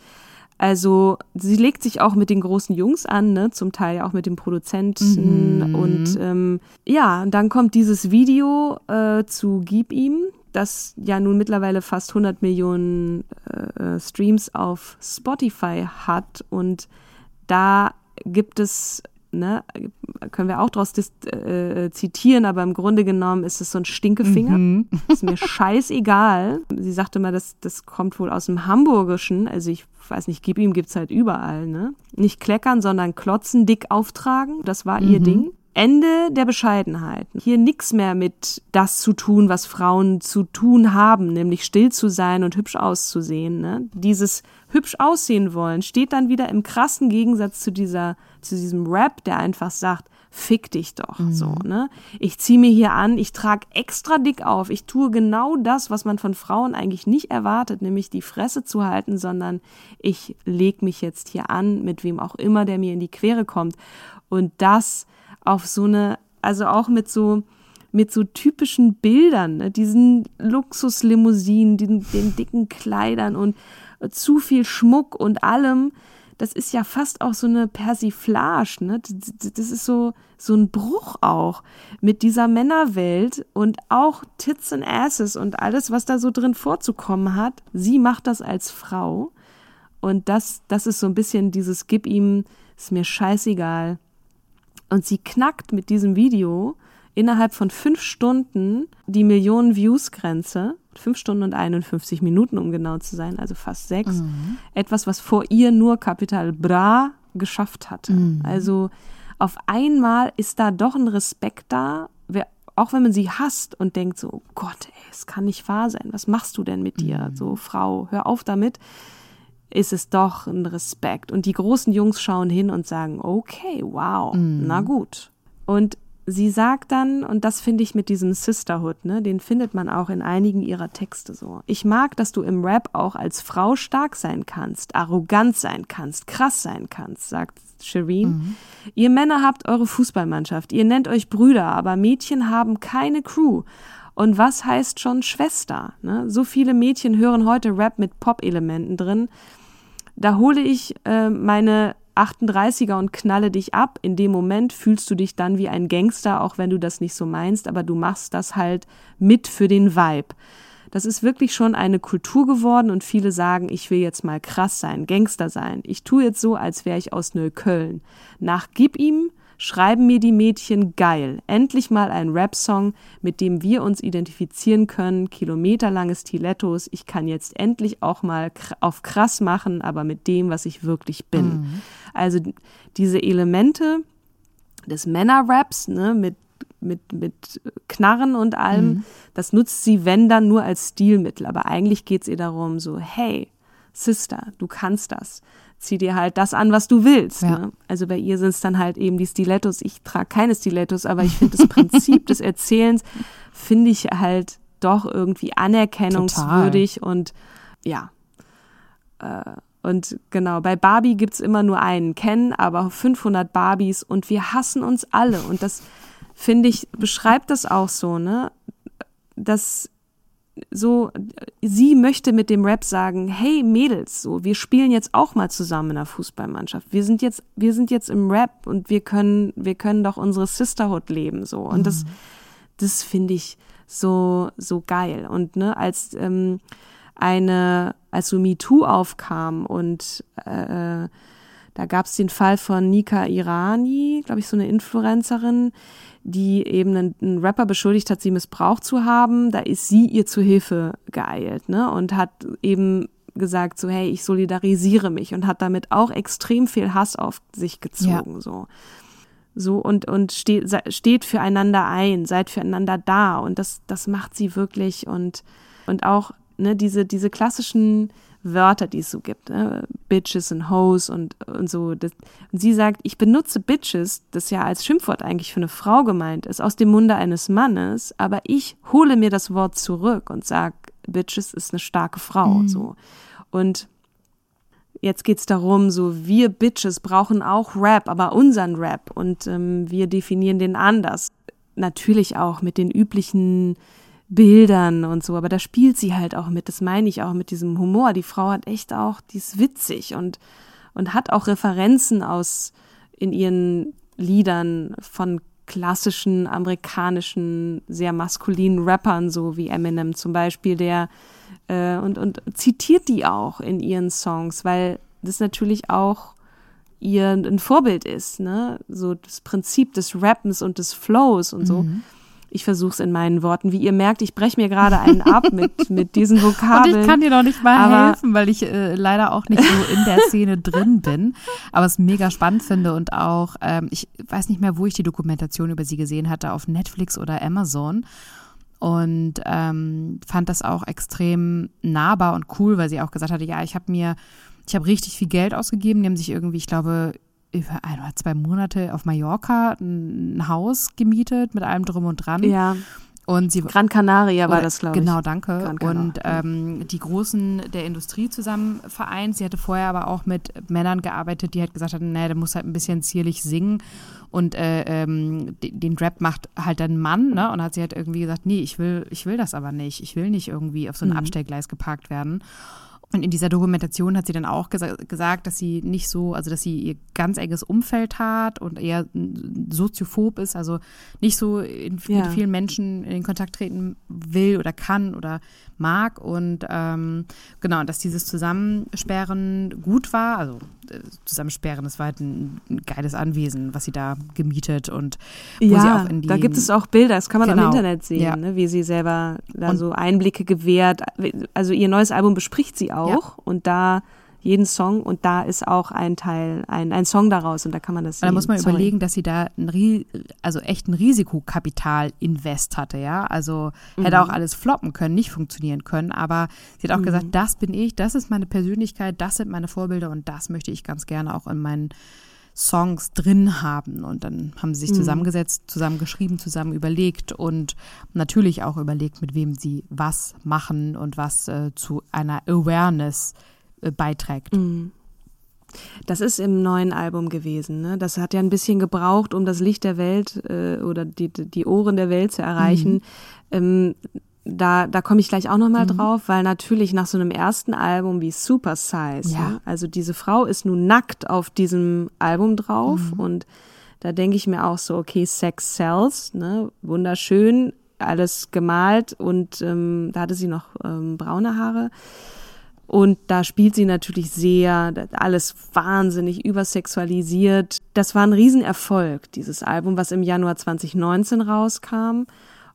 Also sie legt sich auch mit den großen Jungs an, ne? zum Teil ja auch mit dem Produzenten. Mhm. Und ähm, ja, dann kommt dieses Video äh, zu Gib ihm, das ja nun mittlerweile fast 100 Millionen äh, äh, Streams auf Spotify hat und da gibt es, ne, können wir auch daraus äh, zitieren, aber im Grunde genommen ist es so ein Stinkefinger. Mhm. Ist mir scheißegal. Sie sagte mal, das, das kommt wohl aus dem Hamburgischen, also ich weiß nicht, gib ihm gibt's halt überall, ne? Nicht kleckern, sondern klotzen, dick auftragen, das war mhm. ihr Ding. Ende der Bescheidenheit. Hier nichts mehr mit das zu tun, was Frauen zu tun haben, nämlich still zu sein und hübsch auszusehen. Ne? Dieses hübsch aussehen wollen steht dann wieder im krassen Gegensatz zu dieser, zu diesem Rap, der einfach sagt, fick dich doch, mhm. so, ne? Ich ziehe mir hier an, ich trage extra dick auf, ich tue genau das, was man von Frauen eigentlich nicht erwartet, nämlich die Fresse zu halten, sondern ich leg mich jetzt hier an, mit wem auch immer, der mir in die Quere kommt. Und das auf so eine, also auch mit so, mit so typischen Bildern, ne? diesen Luxuslimousinen, den, den dicken Kleidern und zu viel Schmuck und allem. Das ist ja fast auch so eine Persiflage, ne? Das ist so, so ein Bruch auch mit dieser Männerwelt und auch Tits and Asses und alles, was da so drin vorzukommen hat. Sie macht das als Frau. Und das, das ist so ein bisschen dieses Gib ihm, ist mir scheißegal. Und sie knackt mit diesem Video innerhalb von fünf Stunden die Millionen Views-Grenze. Fünf Stunden und 51 Minuten, um genau zu sein, also fast sechs. Mhm. Etwas, was vor ihr nur Capital Bra geschafft hatte. Mhm. Also auf einmal ist da doch ein Respekt da, auch wenn man sie hasst und denkt so, oh Gott, ey, es kann nicht wahr sein, was machst du denn mit dir? Mhm. So, Frau, hör auf damit ist es doch ein Respekt. Und die großen Jungs schauen hin und sagen, okay, wow, mhm. na gut. Und sie sagt dann, und das finde ich mit diesem Sisterhood, ne, den findet man auch in einigen ihrer Texte so. Ich mag, dass du im Rap auch als Frau stark sein kannst, arrogant sein kannst, krass sein kannst, sagt Shireen. Mhm. Ihr Männer habt eure Fußballmannschaft, ihr nennt euch Brüder, aber Mädchen haben keine Crew. Und was heißt schon Schwester? Ne? So viele Mädchen hören heute Rap mit Pop-Elementen drin. Da hole ich äh, meine 38er und knalle dich ab. In dem Moment fühlst du dich dann wie ein Gangster, auch wenn du das nicht so meinst, aber du machst das halt mit für den Vibe. Das ist wirklich schon eine Kultur geworden und viele sagen, ich will jetzt mal krass sein, Gangster sein. Ich tue jetzt so, als wäre ich aus Neukölln. Nach Gib ihm schreiben mir die Mädchen geil. Endlich mal ein Rap-Song, mit dem wir uns identifizieren können. Kilometerlange Stilettos. Ich kann jetzt endlich auch mal auf krass machen, aber mit dem, was ich wirklich bin. Mhm. Also diese Elemente des Männer-Raps, ne, mit mit, mit Knarren und allem, mhm. das nutzt sie, wenn dann, nur als Stilmittel. Aber eigentlich geht es ihr darum, so, hey, Sister, du kannst das zieh dir halt das an, was du willst. Ja. Ne? Also bei ihr sind es dann halt eben die Stilettos. Ich trage keine Stilettos, aber ich finde das Prinzip des Erzählens finde ich halt doch irgendwie anerkennungswürdig Total. und ja, äh, Und genau, bei Barbie gibt's immer nur einen Ken, aber 500 Barbies und wir hassen uns alle. Und das, finde ich, beschreibt das auch so, ne? Dass so, sie möchte mit dem Rap sagen, hey Mädels, so, wir spielen jetzt auch mal zusammen in einer Fußballmannschaft. Wir sind jetzt, wir sind jetzt im Rap und wir können, wir können doch unsere Sisterhood leben, so. Und mhm. das, das finde ich so, so geil. Und, ne, als, ähm, eine, als so MeToo aufkam und äh, da gab es den Fall von Nika Irani, glaube ich, so eine Influencerin, die eben einen, einen, Rapper beschuldigt hat, sie missbraucht zu haben. Da ist sie ihr zu Hilfe geeilt, ne? Und hat eben gesagt, so, hey, ich solidarisiere mich und hat damit auch extrem viel Hass auf sich gezogen, ja. so. So und, und steht, steht füreinander ein, seid füreinander da und das, das macht sie wirklich und, und auch ne, diese, diese klassischen Wörter, die es so gibt, ne? Bitches und Hoes und, und so. Das, und sie sagt, ich benutze Bitches, das ja als Schimpfwort eigentlich für eine Frau gemeint ist, aus dem Munde eines Mannes, aber ich hole mir das Wort zurück und sag, Bitches ist eine starke Frau, mhm. so. Und jetzt geht's darum, so wir Bitches brauchen auch Rap, aber unseren Rap und ähm, wir definieren den anders. Natürlich auch mit den üblichen Bildern und so, aber da spielt sie halt auch mit, das meine ich auch mit diesem Humor. Die Frau hat echt auch, die ist witzig und, und hat auch Referenzen aus in ihren Liedern von klassischen amerikanischen, sehr maskulinen Rappern, so wie Eminem zum Beispiel, der äh, und, und zitiert die auch in ihren Songs, weil das natürlich auch ihr ein Vorbild ist, ne? So das Prinzip des Rappens und des Flows und so. Mhm ich versuche es in meinen Worten. Wie ihr merkt, ich breche mir gerade einen ab mit, mit diesen Vokabeln.
Und ich kann dir noch nicht mal helfen, weil ich äh, leider auch nicht so in der Szene drin bin, aber es mega spannend finde und auch, ähm, ich weiß nicht mehr, wo ich die Dokumentation über sie gesehen hatte, auf Netflix oder Amazon und ähm, fand das auch extrem nahbar und cool, weil sie auch gesagt hatte, ja, ich habe mir, ich habe richtig viel Geld ausgegeben, die haben sich irgendwie, ich glaube, über ein oder zwei Monate auf Mallorca ein Haus gemietet mit allem drum und dran.
Ja. Und sie, Gran Canaria war das, glaube
ich. Genau, danke. Und ähm, die Großen der Industrie zusammen vereint. Sie hatte vorher aber auch mit Männern gearbeitet, die halt gesagt hatten, naja, der muss halt ein bisschen zierlich singen. Und äh, ähm, den Rap macht halt ein Mann, ne? Und hat sie halt irgendwie gesagt, nee, ich will, ich will das aber nicht. Ich will nicht irgendwie auf so ein mhm. Abstellgleis geparkt werden. Und in dieser Dokumentation hat sie dann auch gesa gesagt, dass sie nicht so, also dass sie ihr ganz enges Umfeld hat und eher soziophob ist, also nicht so in, ja. mit vielen Menschen in Kontakt treten will oder kann oder mag. Und ähm, genau, dass dieses Zusammensperren gut war, also äh, Zusammensperren, das war halt ein, ein, geiles Anwesen, was sie da gemietet und
wo ja, sie auch in die. Da gibt es auch Bilder, das kann man genau, im Internet sehen, ja. ne, wie sie selber da und, so Einblicke gewährt. Also ihr neues Album bespricht sie auch ja. und da jeden Song und da ist auch ein Teil, ein, ein Song daraus und da kann man das.
Da muss man Sorry. überlegen, dass sie da ein, also echt ein Risikokapital-Invest hatte, ja. Also mhm. hätte auch alles floppen können, nicht funktionieren können, aber sie hat auch mhm. gesagt, das bin ich, das ist meine Persönlichkeit, das sind meine Vorbilder und das möchte ich ganz gerne auch in meinen Songs drin haben. Und dann haben sie sich mhm. zusammengesetzt, zusammen geschrieben, zusammen überlegt und natürlich auch überlegt, mit wem sie was machen und was äh, zu einer Awareness beiträgt. Mhm.
Das ist im neuen Album gewesen. Ne? Das hat ja ein bisschen gebraucht, um das Licht der Welt äh, oder die, die Ohren der Welt zu erreichen. Mhm. Ähm, da, da komme ich gleich auch nochmal mhm. drauf, weil natürlich nach so einem ersten Album wie Super Size, ja. ne? also diese Frau ist nun nackt auf diesem Album drauf mhm. und da denke ich mir auch so, okay, Sex Sells, ne, wunderschön, alles gemalt und ähm, da hatte sie noch ähm, braune Haare. Und da spielt sie natürlich sehr, alles wahnsinnig übersexualisiert. Das war ein Riesenerfolg, dieses Album, was im Januar 2019 rauskam.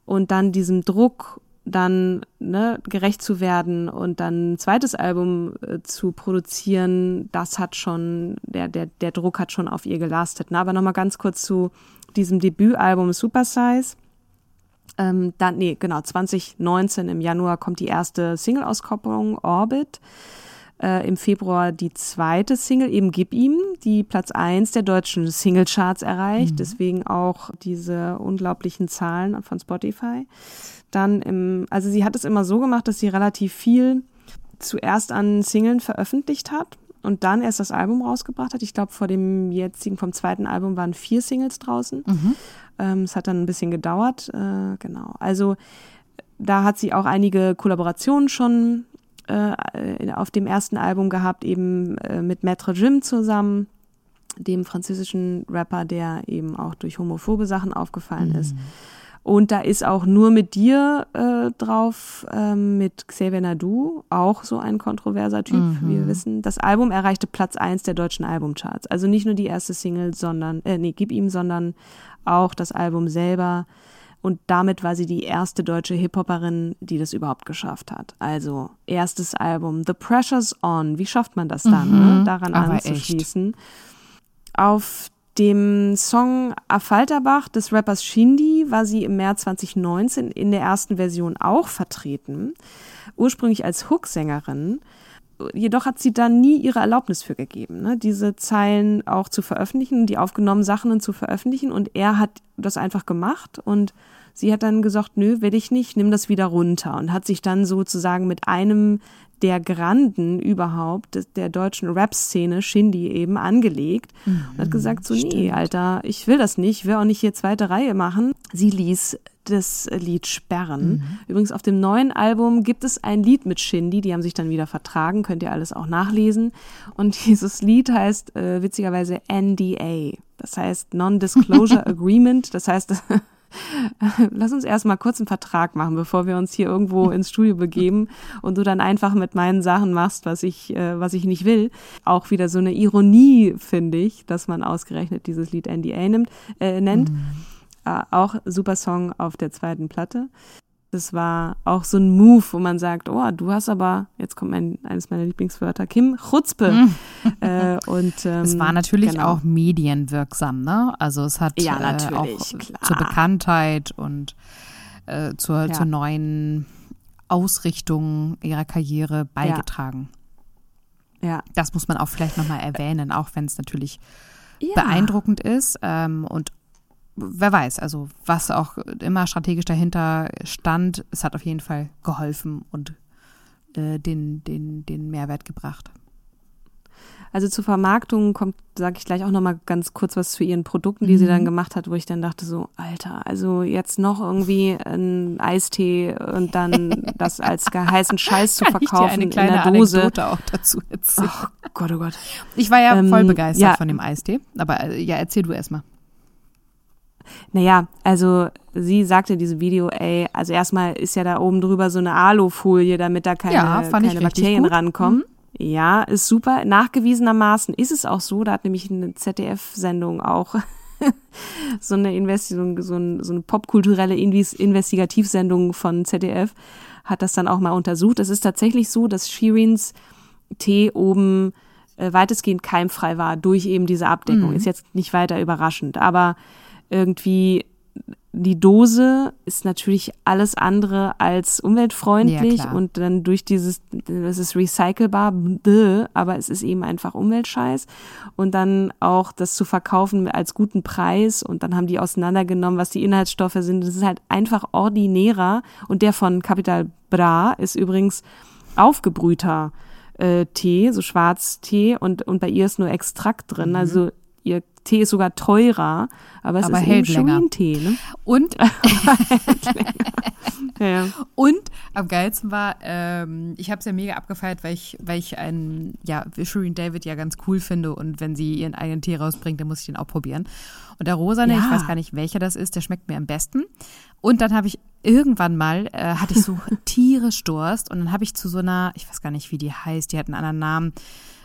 Und dann diesem Druck dann ne, gerecht zu werden und dann ein zweites Album äh, zu produzieren, das hat schon, der, der, der Druck hat schon auf ihr gelastet. Ne? Aber nochmal ganz kurz zu diesem Debütalbum Super Size. Ähm, dann, nee, genau, 2019 im Januar kommt die erste Single-Auskopplung Orbit. Äh, Im Februar die zweite Single, eben Gib ihm, die Platz eins der deutschen Singlecharts erreicht. Mhm. Deswegen auch diese unglaublichen Zahlen von Spotify dann im, also sie hat es immer so gemacht, dass sie relativ viel zuerst an Singeln veröffentlicht hat und dann erst das Album rausgebracht hat. Ich glaube, vor dem jetzigen, vom zweiten Album waren vier Singles draußen.
Mhm.
Ähm, es hat dann ein bisschen gedauert, äh, genau. Also da hat sie auch einige Kollaborationen schon äh, auf dem ersten Album gehabt, eben äh, mit Maître Jim zusammen, dem französischen Rapper, der eben auch durch homophobe Sachen aufgefallen mhm. ist. Und da ist auch nur mit dir äh, drauf, ähm, mit Xavier Nadu, auch so ein kontroverser Typ, mhm. wie wir wissen. Das Album erreichte Platz eins der deutschen Albumcharts. Also nicht nur die erste Single, sondern, äh, nee, gib ihm, sondern auch das Album selber. Und damit war sie die erste deutsche Hip-Hopperin, die das überhaupt geschafft hat. Also erstes Album, The Pressure's On. Wie schafft man das dann,
Mhm,
ne? daran anzuschließen? Auf dem Song Affalterbach des Rappers Shindy war sie im März 2019 in der ersten Version auch vertreten, ursprünglich als Hook-Sängerin. Jedoch hat sie da nie ihre Erlaubnis für gegeben, ne? diese Zeilen auch zu veröffentlichen, die aufgenommenen Sachen zu veröffentlichen. Und er hat das einfach gemacht und sie hat dann gesagt, nö, will ich nicht, nimm das wieder runter und hat sich dann sozusagen mit einem der Granden überhaupt der deutschen Rap-Szene, Shindy, eben angelegt mhm, und hat gesagt, so, nee,
stimmt.
Alter, ich will das nicht, will auch nicht hier zweite Reihe machen. Sie ließ das Lied sperren.
Mhm.
Übrigens auf dem neuen Album gibt es ein Lied mit Shindy, die haben sich dann wieder vertragen, könnt ihr alles auch nachlesen. Und dieses Lied heißt äh, witzigerweise NDA, das heißt Non-Disclosure Agreement, das heißt, Lass uns erstmal kurz einen Vertrag machen, bevor wir uns hier irgendwo ins Studio begeben und du dann einfach mit meinen Sachen machst, was ich, äh, was ich nicht will. Auch wieder so eine Ironie, finde ich, dass man ausgerechnet dieses Lied NDA nimmt, äh, nennt.
Mhm.
Äh, auch super Song auf der zweiten Platte. Das war auch so ein Move, wo man sagt, oh, du hast aber, jetzt kommt mein, eines meiner Lieblingswörter, Kim, Chutzpe. äh, und, ähm,
Es war natürlich
genau.
auch medienwirksam, ne? Also es hat
Ja,
äh, auch
klar.
zur Bekanntheit und äh, zur,
Ja.
zur neuen Ausrichtung ihrer Karriere beigetragen.
Ja.
Das muss man auch vielleicht nochmal erwähnen, auch wenn es natürlich
Ja.
beeindruckend ist ähm, und wer weiß, also was auch immer strategisch dahinter stand, es hat auf jeden Fall geholfen und äh, den, den, den Mehrwert gebracht.
Also zur Vermarktung kommt, sage ich gleich auch noch mal ganz kurz was zu ihren Produkten, die sie
Mhm.
dann gemacht hat, wo ich dann dachte so, Alter, also jetzt noch irgendwie ein Eistee und dann das als ge- heißen Scheiß zu verkaufen
eine
in
kleine
der Dose.
Anekdote auch dazu erzählen.
Oh Gott, oh Gott.
Ich war ja
Ähm,
voll begeistert
ja.
von dem Eistee, aber äh, ja, erzähl du erst mal.
Naja, also sie sagte in diesem Video, ey, also erstmal ist ja da oben drüber so eine Alufolie, damit da keine,
Ja,
keine Bakterien
gut. Mhm.
rankommen. Ja, ist super. Nachgewiesenermaßen ist es auch so. Da hat nämlich eine ZDF-Sendung auch so eine Investition, so, ein, so eine popkulturelle Investigativsendung von ZDF hat das dann auch mal untersucht. Es ist tatsächlich so, dass Shirins Tee oben äh, weitestgehend keimfrei war durch eben diese Abdeckung.
Mhm.
Ist jetzt nicht weiter überraschend, aber irgendwie die Dose ist natürlich alles andere als umweltfreundlich
Ja,
und dann durch dieses, das ist recycelbar, aber es ist eben einfach Umweltscheiß. Und dann auch das zu verkaufen als guten Preis und dann haben die auseinandergenommen, was die Inhaltsstoffe sind. Das ist halt einfach ordinärer und der von Capital Bra ist übrigens aufgebrühter äh, Tee, so Schwarztee und, und bei ihr ist nur Extrakt drin, also ihr Tee ist sogar teurer, aber es.
Aber
ist
hält
eben
länger.
Shirin-Tee, ne?
Und,
Ja, ja.
und am geilsten war, ähm, ich habe es ja mega abgefeiert, weil ich, weil ich einen, ja, Shireen David ja ganz cool finde und wenn sie ihren eigenen Tee rausbringt, dann muss ich den auch probieren. Und der rosane,
Ja.
ich weiß gar nicht, welcher das ist, der schmeckt mir am besten. Und dann habe ich irgendwann mal, äh, hatte ich so tierisch Durst und dann habe ich zu so einer, ich weiß gar nicht, wie die heißt, die hat einen anderen Namen,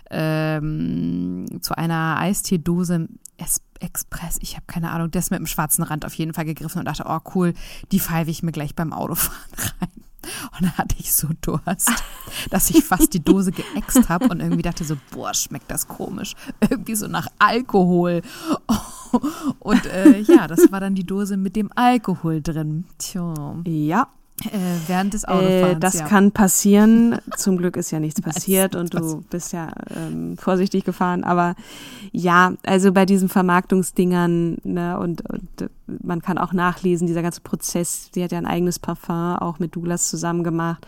ähm, zu einer Eisteedose es Express, ich habe keine Ahnung, das mit dem schwarzen Rand auf jeden Fall gegriffen und dachte, oh cool, die pfeife ich mir gleich beim Autofahren rein. Und dann hatte ich so Durst, dass ich fast die Dose geäxt habe und irgendwie dachte so, boah, schmeckt das komisch. Irgendwie so nach Alkohol. Und äh, ja, das war dann die Dose mit dem Alkohol drin. Tja,
ja.
Äh, während des Autofahrens.
Äh, das
ja.
kann passieren. Zum Glück ist ja nichts passiert und du bist ja ähm, vorsichtig gefahren. Aber ja, also bei diesen Vermarktungsdingern ne, und, und äh, man kann auch nachlesen, dieser ganze Prozess, sie hat ja ein eigenes Parfum auch mit Douglas zusammen gemacht.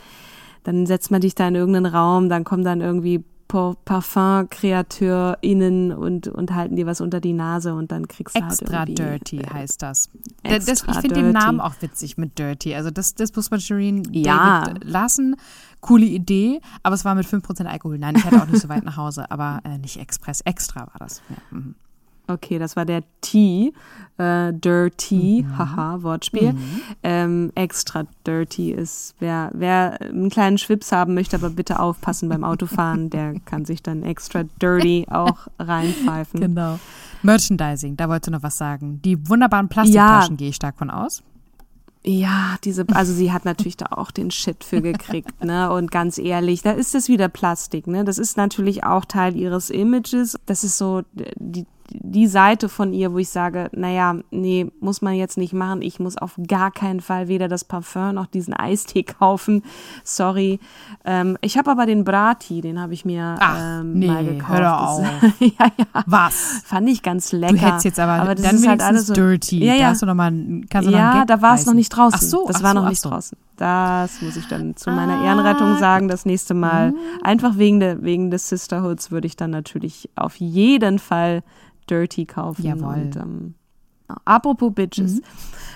Dann setzt man dich da in irgendeinen Raum, dann kommen dann irgendwie Parfum-KreateurInnen und, und halten dir was unter die Nase und dann kriegst du
extra
halt
dirty
äh,
heißt das.
extra
das ich finde den. Namen auch witzig mit dirty. Also das, das muss man Shireen
Ja.
David lassen. Coole Idee, aber es war mit 5% Alkohol. Nein, ich hatte auch nicht so weit nach Hause, aber äh, nicht Express, extra war das. Ja, mhm.
Okay, das war der T, äh, Dirty,
Mhm.
haha, Wortspiel. Ähm, extra Dirty ist, wer, wer einen kleinen Schwips haben möchte, aber bitte aufpassen beim Autofahren, der kann sich dann extra Dirty auch reinpfeifen.
Genau. Merchandising, da wolltest du noch was sagen. Die wunderbaren Plastiktaschen gehe ich stark von aus.
Ja, diese, also sie hat natürlich da auch den Shit für gekriegt, ne? Und ganz ehrlich, da ist es wieder Plastik, ne? Das ist natürlich auch Teil ihres Images. Das ist so die, die Seite von ihr, wo ich sage, naja, nee, muss man jetzt nicht machen. Ich muss auf gar keinen Fall weder das Parfum noch diesen Eistee kaufen. Sorry. Ähm, ich habe aber den Brati, den habe ich mir
Ach,
ähm,
nee,
mal gekauft.
hör
Das-
auf.
ja, ja.
Was?
Fand ich ganz lecker.
Du hättest jetzt aber,
das
dann
ist halt alles so,
dirty.
Ja,
Da
ja.
hast du noch mal, einen- kannst du noch einen
Ja, da war es noch nicht draußen.
Ach so,
das
ach
war
so,
noch nicht
so.
draußen. Das muss ich dann zu meiner
Ah.
Ehrenrettung sagen, das nächste Mal. Einfach wegen, der, wegen des Sisterhoods würde ich dann natürlich auf jeden Fall Dirty kaufen.
Jawohl.
Und, ähm, apropos Bitches.
Mhm.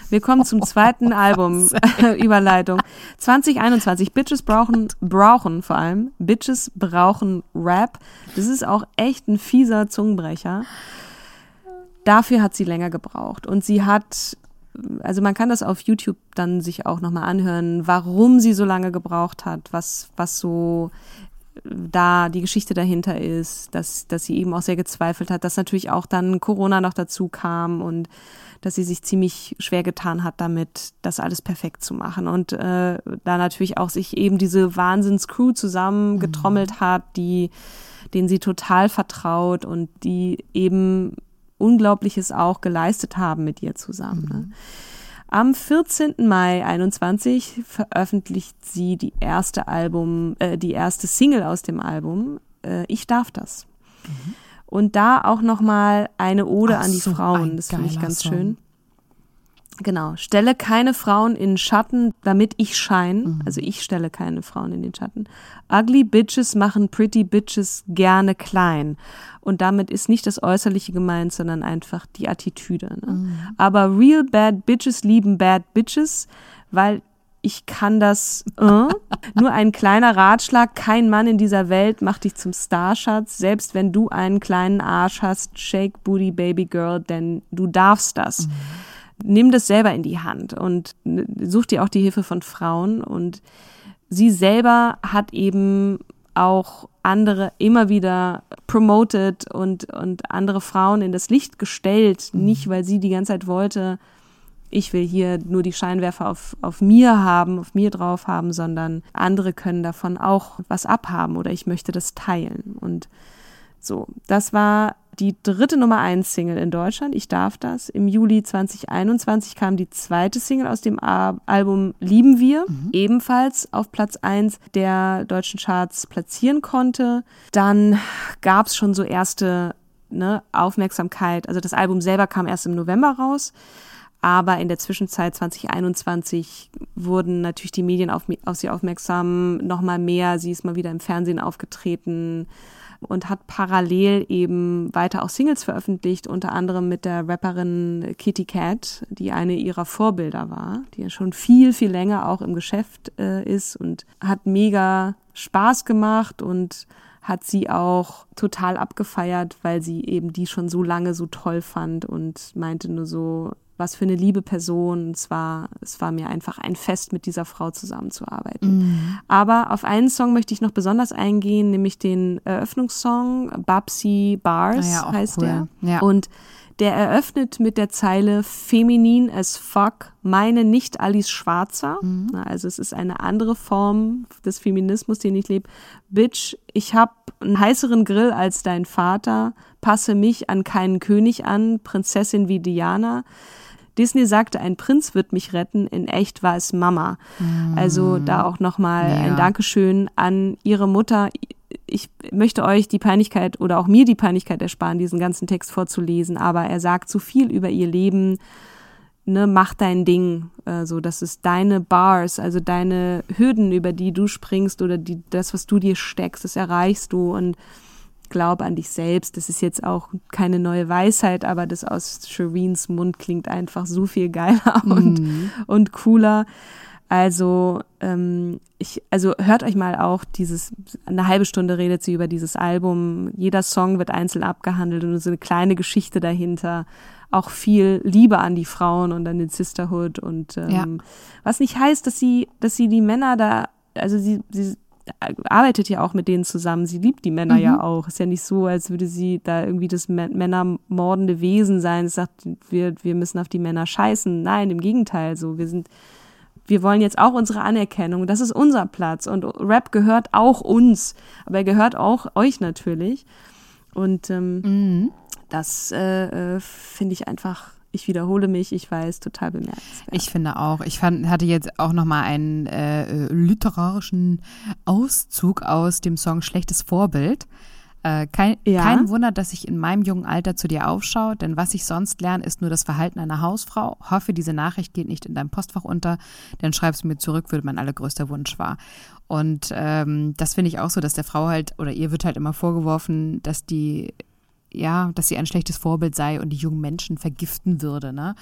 Wir kommen zum zweiten Album, Überleitung. 2021, Bitches brauchen, brauchen vor allem, Bitches brauchen Rap. Das ist auch echt ein fieser Zungenbrecher. Dafür hat sie länger gebraucht. Und sie hat, also man kann das auf YouTube dann sich auch nochmal anhören, warum sie so lange gebraucht hat, was, was so da die Geschichte dahinter ist, dass, dass sie eben auch sehr gezweifelt hat, dass natürlich auch dann Corona noch dazu kam und dass sie sich ziemlich schwer getan hat damit, das alles perfekt zu machen. Und äh, da natürlich auch sich eben diese Wahnsinns-Crew zusammengetrommelt hat, die, denen sie total vertraut und die eben Unglaubliches auch geleistet haben mit ihr zusammen. Ne? Am 14. Mai 21 veröffentlicht sie die erste Album, äh, die erste Single aus dem Album. Äh, ich darf das. Und da auch noch mal eine Ode
Ach
an die
so,
Frauen. Das finde ich ganz
Song.
schön. Genau. Stelle keine Frauen in Schatten, damit ich scheine.
Mhm.
Also ich stelle keine Frauen in den Schatten. Ugly Bitches machen Pretty Bitches gerne klein. Und damit ist nicht das Äußerliche gemeint, sondern einfach die Attitüde. Ne?
Mhm.
Aber real bad Bitches lieben bad Bitches, weil ich kann das. Äh? Nur ein kleiner Ratschlag: Kein Mann in dieser Welt macht dich zum Starschatz. Selbst wenn du einen kleinen Arsch hast, shake booty baby girl, denn du darfst das. Nimm das selber in die Hand und such dir auch die Hilfe von Frauen. Und sie selber hat eben auch andere immer wieder promoted und, und andere Frauen in das Licht gestellt. Nicht, weil sie die ganze Zeit wollte, ich will hier nur die Scheinwerfer auf, auf mir haben, auf mir drauf haben, sondern andere können davon auch was abhaben oder ich möchte das teilen. Und so, das war die dritte Nummer eins Single in Deutschland. Ich darf das. Im Juli 2021 kam die zweite Single aus dem Al- Album Lieben wir, ebenfalls auf Platz eins der deutschen Charts platzieren konnte. Dann gab es schon so erste ne, Aufmerksamkeit. Also das Album selber kam erst im November raus. Aber in der Zwischenzeit 2021 wurden natürlich die Medien auf, auf sie aufmerksam, nochmal mehr. Sie ist mal wieder im Fernsehen aufgetreten und hat parallel eben weiter auch Singles veröffentlicht, unter anderem mit der Rapperin Kitty Cat, die eine ihrer Vorbilder war, die ja schon viel, viel länger auch im Geschäft äh, ist und hat mega Spaß gemacht und hat sie auch total abgefeiert, weil sie eben die schon so lange so toll fand und meinte nur so, was für eine liebe Person. Es war, es war mir einfach ein Fest, mit dieser Frau zusammenzuarbeiten. Aber auf einen Song möchte ich noch besonders eingehen, nämlich den Eröffnungssong Babsy Bars
Ah ja,
heißt
cool.
der.
Ja.
Und der eröffnet mit der Zeile Feminin as fuck, meine nicht Alice Schwarzer.
Mhm.
Also es ist eine andere Form des Feminismus, den ich lebe. Bitch, ich hab einen heißeren Grill als dein Vater, passe mich an keinen König an, Prinzessin wie Diana. Disney sagte, ein Prinz wird mich retten, in echt war es Mama. Also da auch nochmal
Mega.
ein Dankeschön an ihre Mutter. Ich möchte euch die Peinlichkeit oder auch mir die Peinlichkeit ersparen, diesen ganzen Text vorzulesen, aber er sagt so viel über ihr Leben. ne, mach dein Ding, äh, so, das ist deine Bars, also deine Hürden, über die du springst oder die, das, was du dir steckst, das erreichst du und glaub an dich selbst. Das ist jetzt auch keine neue Weisheit, aber das aus Shireens Mund klingt einfach so viel geiler und, mhm. und cooler. Also, ähm, ich, also hört euch mal auch dieses, eine halbe Stunde redet sie über dieses Album. Jeder Song wird einzeln abgehandelt und so eine kleine Geschichte dahinter. Auch viel Liebe an die Frauen und an den Sisterhood und ähm, ja. was nicht heißt, dass sie, dass sie die Männer da, also sie, sie arbeitet ja auch mit denen zusammen. Sie liebt die Männer mhm. ja auch. Ist ja nicht so, als würde sie da irgendwie das männermordende Wesen sein. Es sagt, wir, wir müssen auf die Männer scheißen. Nein, im Gegenteil. So, wir sind, wir wollen jetzt auch unsere Anerkennung. Das ist unser Platz. Und Rap gehört auch uns. Aber er gehört auch euch natürlich. Und ähm, mhm. das äh, äh, finde ich einfach ich wiederhole mich, ich weiß, total bemerkenswert.
Ich finde auch. Ich fand, hatte jetzt auch noch mal einen äh, literarischen Auszug aus dem Song Schlechtes Vorbild. Äh, kein, ja. kein Wunder, dass ich in meinem jungen Alter zu dir aufschaue, denn was ich sonst lerne, ist nur das Verhalten einer Hausfrau. Hoffe, diese Nachricht geht nicht in deinem Postfach unter, denn schreibst du mir zurück, würde mein allergrößter Wunsch war. Und ähm, das finde ich auch so, dass der Frau halt, oder ihr wird halt immer vorgeworfen, dass die ja, dass sie ein schlechtes Vorbild sei und die jungen Menschen vergiften würde, ne?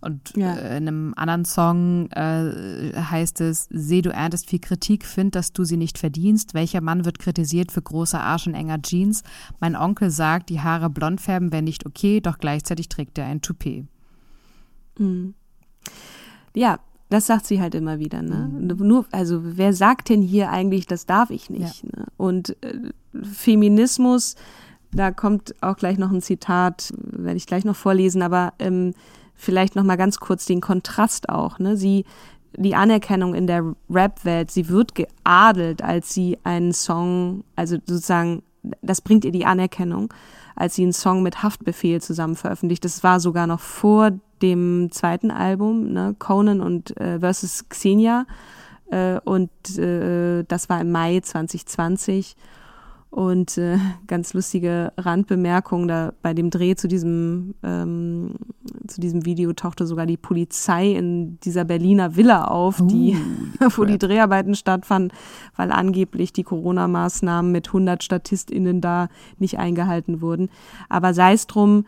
Und ja. äh, in einem anderen Song äh, heißt es, seh, du erntest viel Kritik, find, dass du sie nicht verdienst. Welcher Mann wird kritisiert für große Arsch und enger Jeans? Mein Onkel sagt, die Haare blond färben wäre nicht okay, doch gleichzeitig trägt er ein Toupet.
Mhm. Ja, das sagt sie halt immer wieder, ne? Mhm. Nur, also wer sagt denn hier eigentlich, das darf ich nicht? Ja. Ne? Und äh, Feminismus da kommt auch gleich noch ein Zitat, werde ich gleich noch vorlesen, aber ähm, vielleicht noch mal ganz kurz den Kontrast auch. Ne? Sie, die Anerkennung in der Rap-Welt, sie wird geadelt, als sie einen Song, also sozusagen, das bringt ihr die Anerkennung, als sie einen Song mit Haftbefehl zusammen veröffentlicht. Das war sogar noch vor dem zweiten Album, ne? Conan und äh, versus Xenia. Äh, und äh, das war im Mai 2020. Und äh, ganz lustige Randbemerkung, da bei dem Dreh zu diesem, ähm, zu diesem Video tauchte sogar die Polizei in dieser Berliner Villa auf, die, uh, wo die Dreharbeiten stattfanden, weil angeblich die Corona-Maßnahmen mit 100 StatistInnen da nicht eingehalten wurden. Aber sei es drum,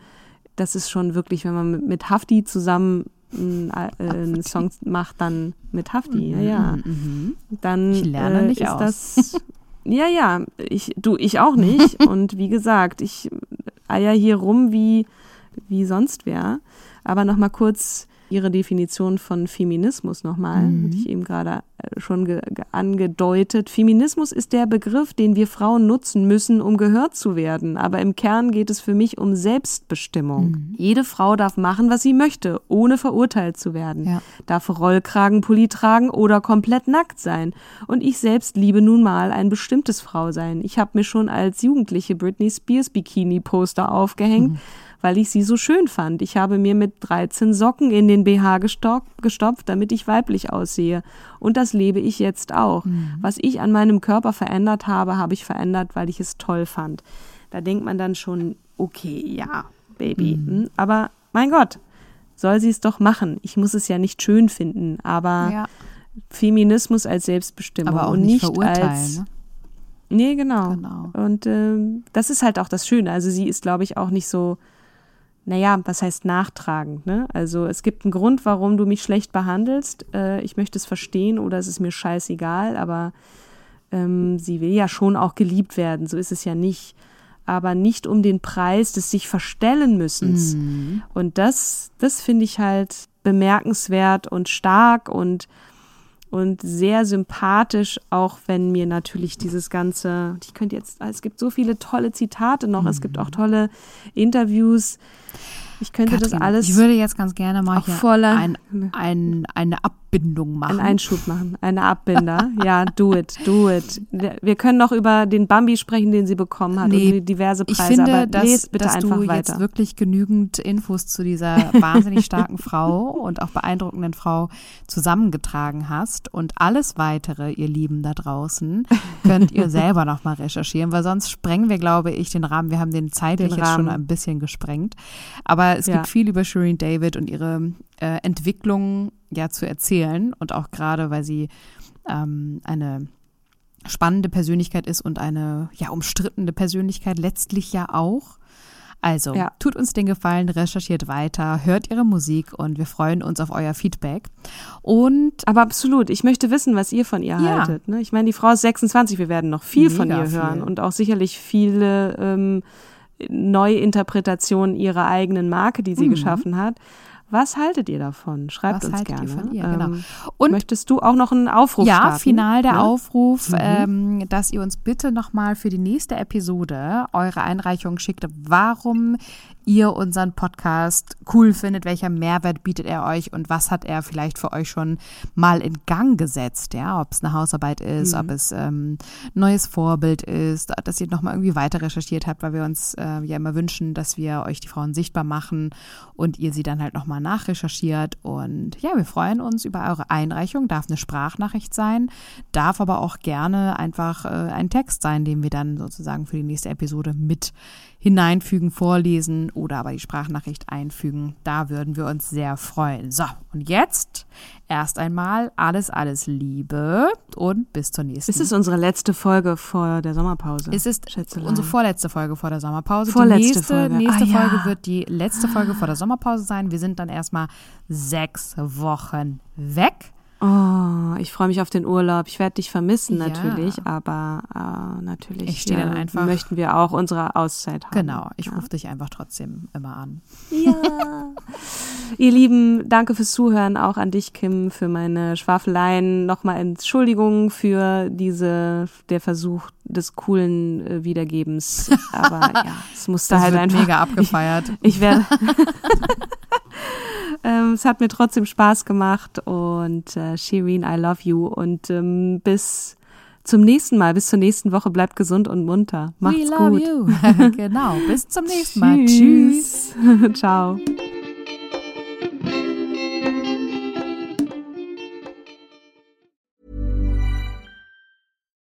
das ist schon wirklich, wenn man mit, Hafti zusammen äh, einen Song macht, dann mit Hafti, ja, ja. Mhm, mhm. Dann
äh, nicht
ist
aus.
das Ja, ja, ich, du, ich auch nicht. Und wie gesagt, ich eier hier rum wie, wie sonst wer. Aber nochmal kurz Ihre Definition von Feminismus nochmal, mhm. hatte ich eben gerade äh, schon angedeutet. Feminismus ist der Begriff, den wir Frauen nutzen müssen, um gehört zu werden. Aber im Kern geht es für mich um Selbstbestimmung. Mhm. Jede Frau darf machen, was sie möchte, ohne verurteilt zu werden. Ja. Darf Rollkragenpulli tragen oder komplett nackt sein. Und ich selbst liebe nun mal ein bestimmtes Frausein. Ich habe mir schon als Jugendliche Britney Spears Bikini-Poster aufgehängt. Mhm weil ich sie so schön fand. Ich habe mir mit 13 Socken in den BH gestopft, damit ich weiblich aussehe. Und das lebe ich jetzt auch. Mhm. Was ich an meinem Körper verändert habe, habe ich verändert, weil ich es toll fand. Da denkt man dann schon, okay, ja, Baby. Mhm. Hm, aber mein Gott, soll sie es doch machen. Ich muss es ja nicht schön finden, aber ja. Feminismus als Selbstbestimmung
aber auch
und
nicht,
nicht als
ne?
Nee, genau.
genau.
Und äh, das ist halt auch das Schöne. Also sie ist, glaube ich, auch nicht so naja, was heißt nachtragend? Ne? Also es gibt einen Grund, warum du mich schlecht behandelst. Äh, ich möchte es verstehen oder es ist mir scheißegal, aber ähm, sie will ja schon auch geliebt werden, so ist es ja nicht. Aber nicht um den Preis des sich verstellen müssens. Mhm. Und das, das finde ich halt bemerkenswert und stark und und sehr sympathisch, auch wenn mir natürlich dieses ganze, ich könnte jetzt, es gibt so viele tolle Zitate noch, mhm. es gibt auch mhm. tolle Interviews. Ich könnte Katrin, das alles.
Ich würde jetzt ganz gerne mal hier
voller,
ein, ein, eine Abbindung machen.
Einen Einschub machen, eine Abbinder. ja, do it, do it. Wir können noch über den Bambi sprechen, den sie bekommen hat nee, und diverse Preise.
Ich finde,
aber
dass,
bitte
dass
einfach
du
weiter.
jetzt wirklich genügend Infos zu dieser wahnsinnig starken Frau und auch beeindruckenden Frau zusammengetragen hast. Und alles weitere, ihr Lieben da draußen, könnt ihr selber noch mal recherchieren, weil sonst sprengen wir, glaube ich, den Rahmen. Wir haben den zeitlich den jetzt schon ein bisschen gesprengt. Aber Aber es
Ja.
gibt viel über Shireen David und ihre äh, Entwicklung ja zu erzählen. Und auch gerade, weil sie ähm, eine spannende Persönlichkeit ist und eine ja umstrittene Persönlichkeit letztlich ja auch. Also,
Ja.
tut uns den Gefallen, recherchiert weiter, hört ihre Musik und wir freuen uns auf euer Feedback. Und
Aber absolut, ich möchte wissen, was ihr von ihr
Ja.
haltet. Ne? Ich meine, die Frau ist 26, wir werden noch viel von
Mega
ihr hören
viel.
und auch sicherlich viele ähm, Neuinterpretationen ihrer eigenen Marke, die sie geschaffen hat. Was haltet ihr davon? Schreibt
Mhm. Was
uns
haltet ihr
gerne.
ihr? Genau.
Ähm,
Und-
möchtest du auch noch einen Aufruf
ja,
starten?
final der
Ne?
Aufruf, ähm, dass ihr uns bitte nochmal für die nächste Episode eure Einreichung schickt, warum ihr unseren Podcast cool findet, welcher Mehrwert bietet er euch und was hat er vielleicht für euch schon mal in Gang gesetzt, ja, ob es eine Hausarbeit ist, ob es ähm, neues Vorbild ist, dass ihr nochmal irgendwie weiter recherchiert habt, weil wir uns äh, ja immer wünschen, dass wir euch die Frauen sichtbar machen und ihr sie dann halt nochmal nachrecherchiert. Und ja, wir freuen uns über eure Einreichung, darf eine Sprachnachricht sein, darf aber auch gerne einfach äh, ein Text sein, den wir dann sozusagen für die nächste Episode mit hineinfügen, vorlesen oder aber die Sprachnachricht einfügen. Da würden wir uns sehr freuen. So, und jetzt erst einmal alles, alles Liebe und bis zur nächsten.
Es ist unsere letzte Folge vor der Sommerpause.
Es ist
Schätzelein.
unsere vorletzte Folge vor der Sommerpause.
Vorletzte
die nächste,
Folge.
nächste
Ah, ja.
Folge wird die letzte Folge vor der Sommerpause sein. Wir sind dann erstmal sechs Wochen weg.
Oh, ich freue mich auf den Urlaub. Ich werde dich vermissen
Ja.
natürlich, aber äh, natürlich
dann
äh,
einfach-
möchten wir auch unsere Auszeit haben.
Genau, ich rufe dich einfach trotzdem immer an.
Ihr Lieben, danke fürs Zuhören, auch an dich, Kim, für meine Schwafeleien. Nochmal Entschuldigung für diese, der Versuch des coolen äh, Wiedergebens. Aber ja, es musste
Das
halt
wird
einfach.
mega abgefeiert.
Ich werde. ähm, es hat mir trotzdem Spaß gemacht und äh, Shireen, I love you. Und ähm, bis zum nächsten Mal, bis zur nächsten Woche, bleibt gesund und munter. Macht's
We love
gut.
you. genau, bis zum nächsten Mal. Tschüss.
Tschüss. Ciao.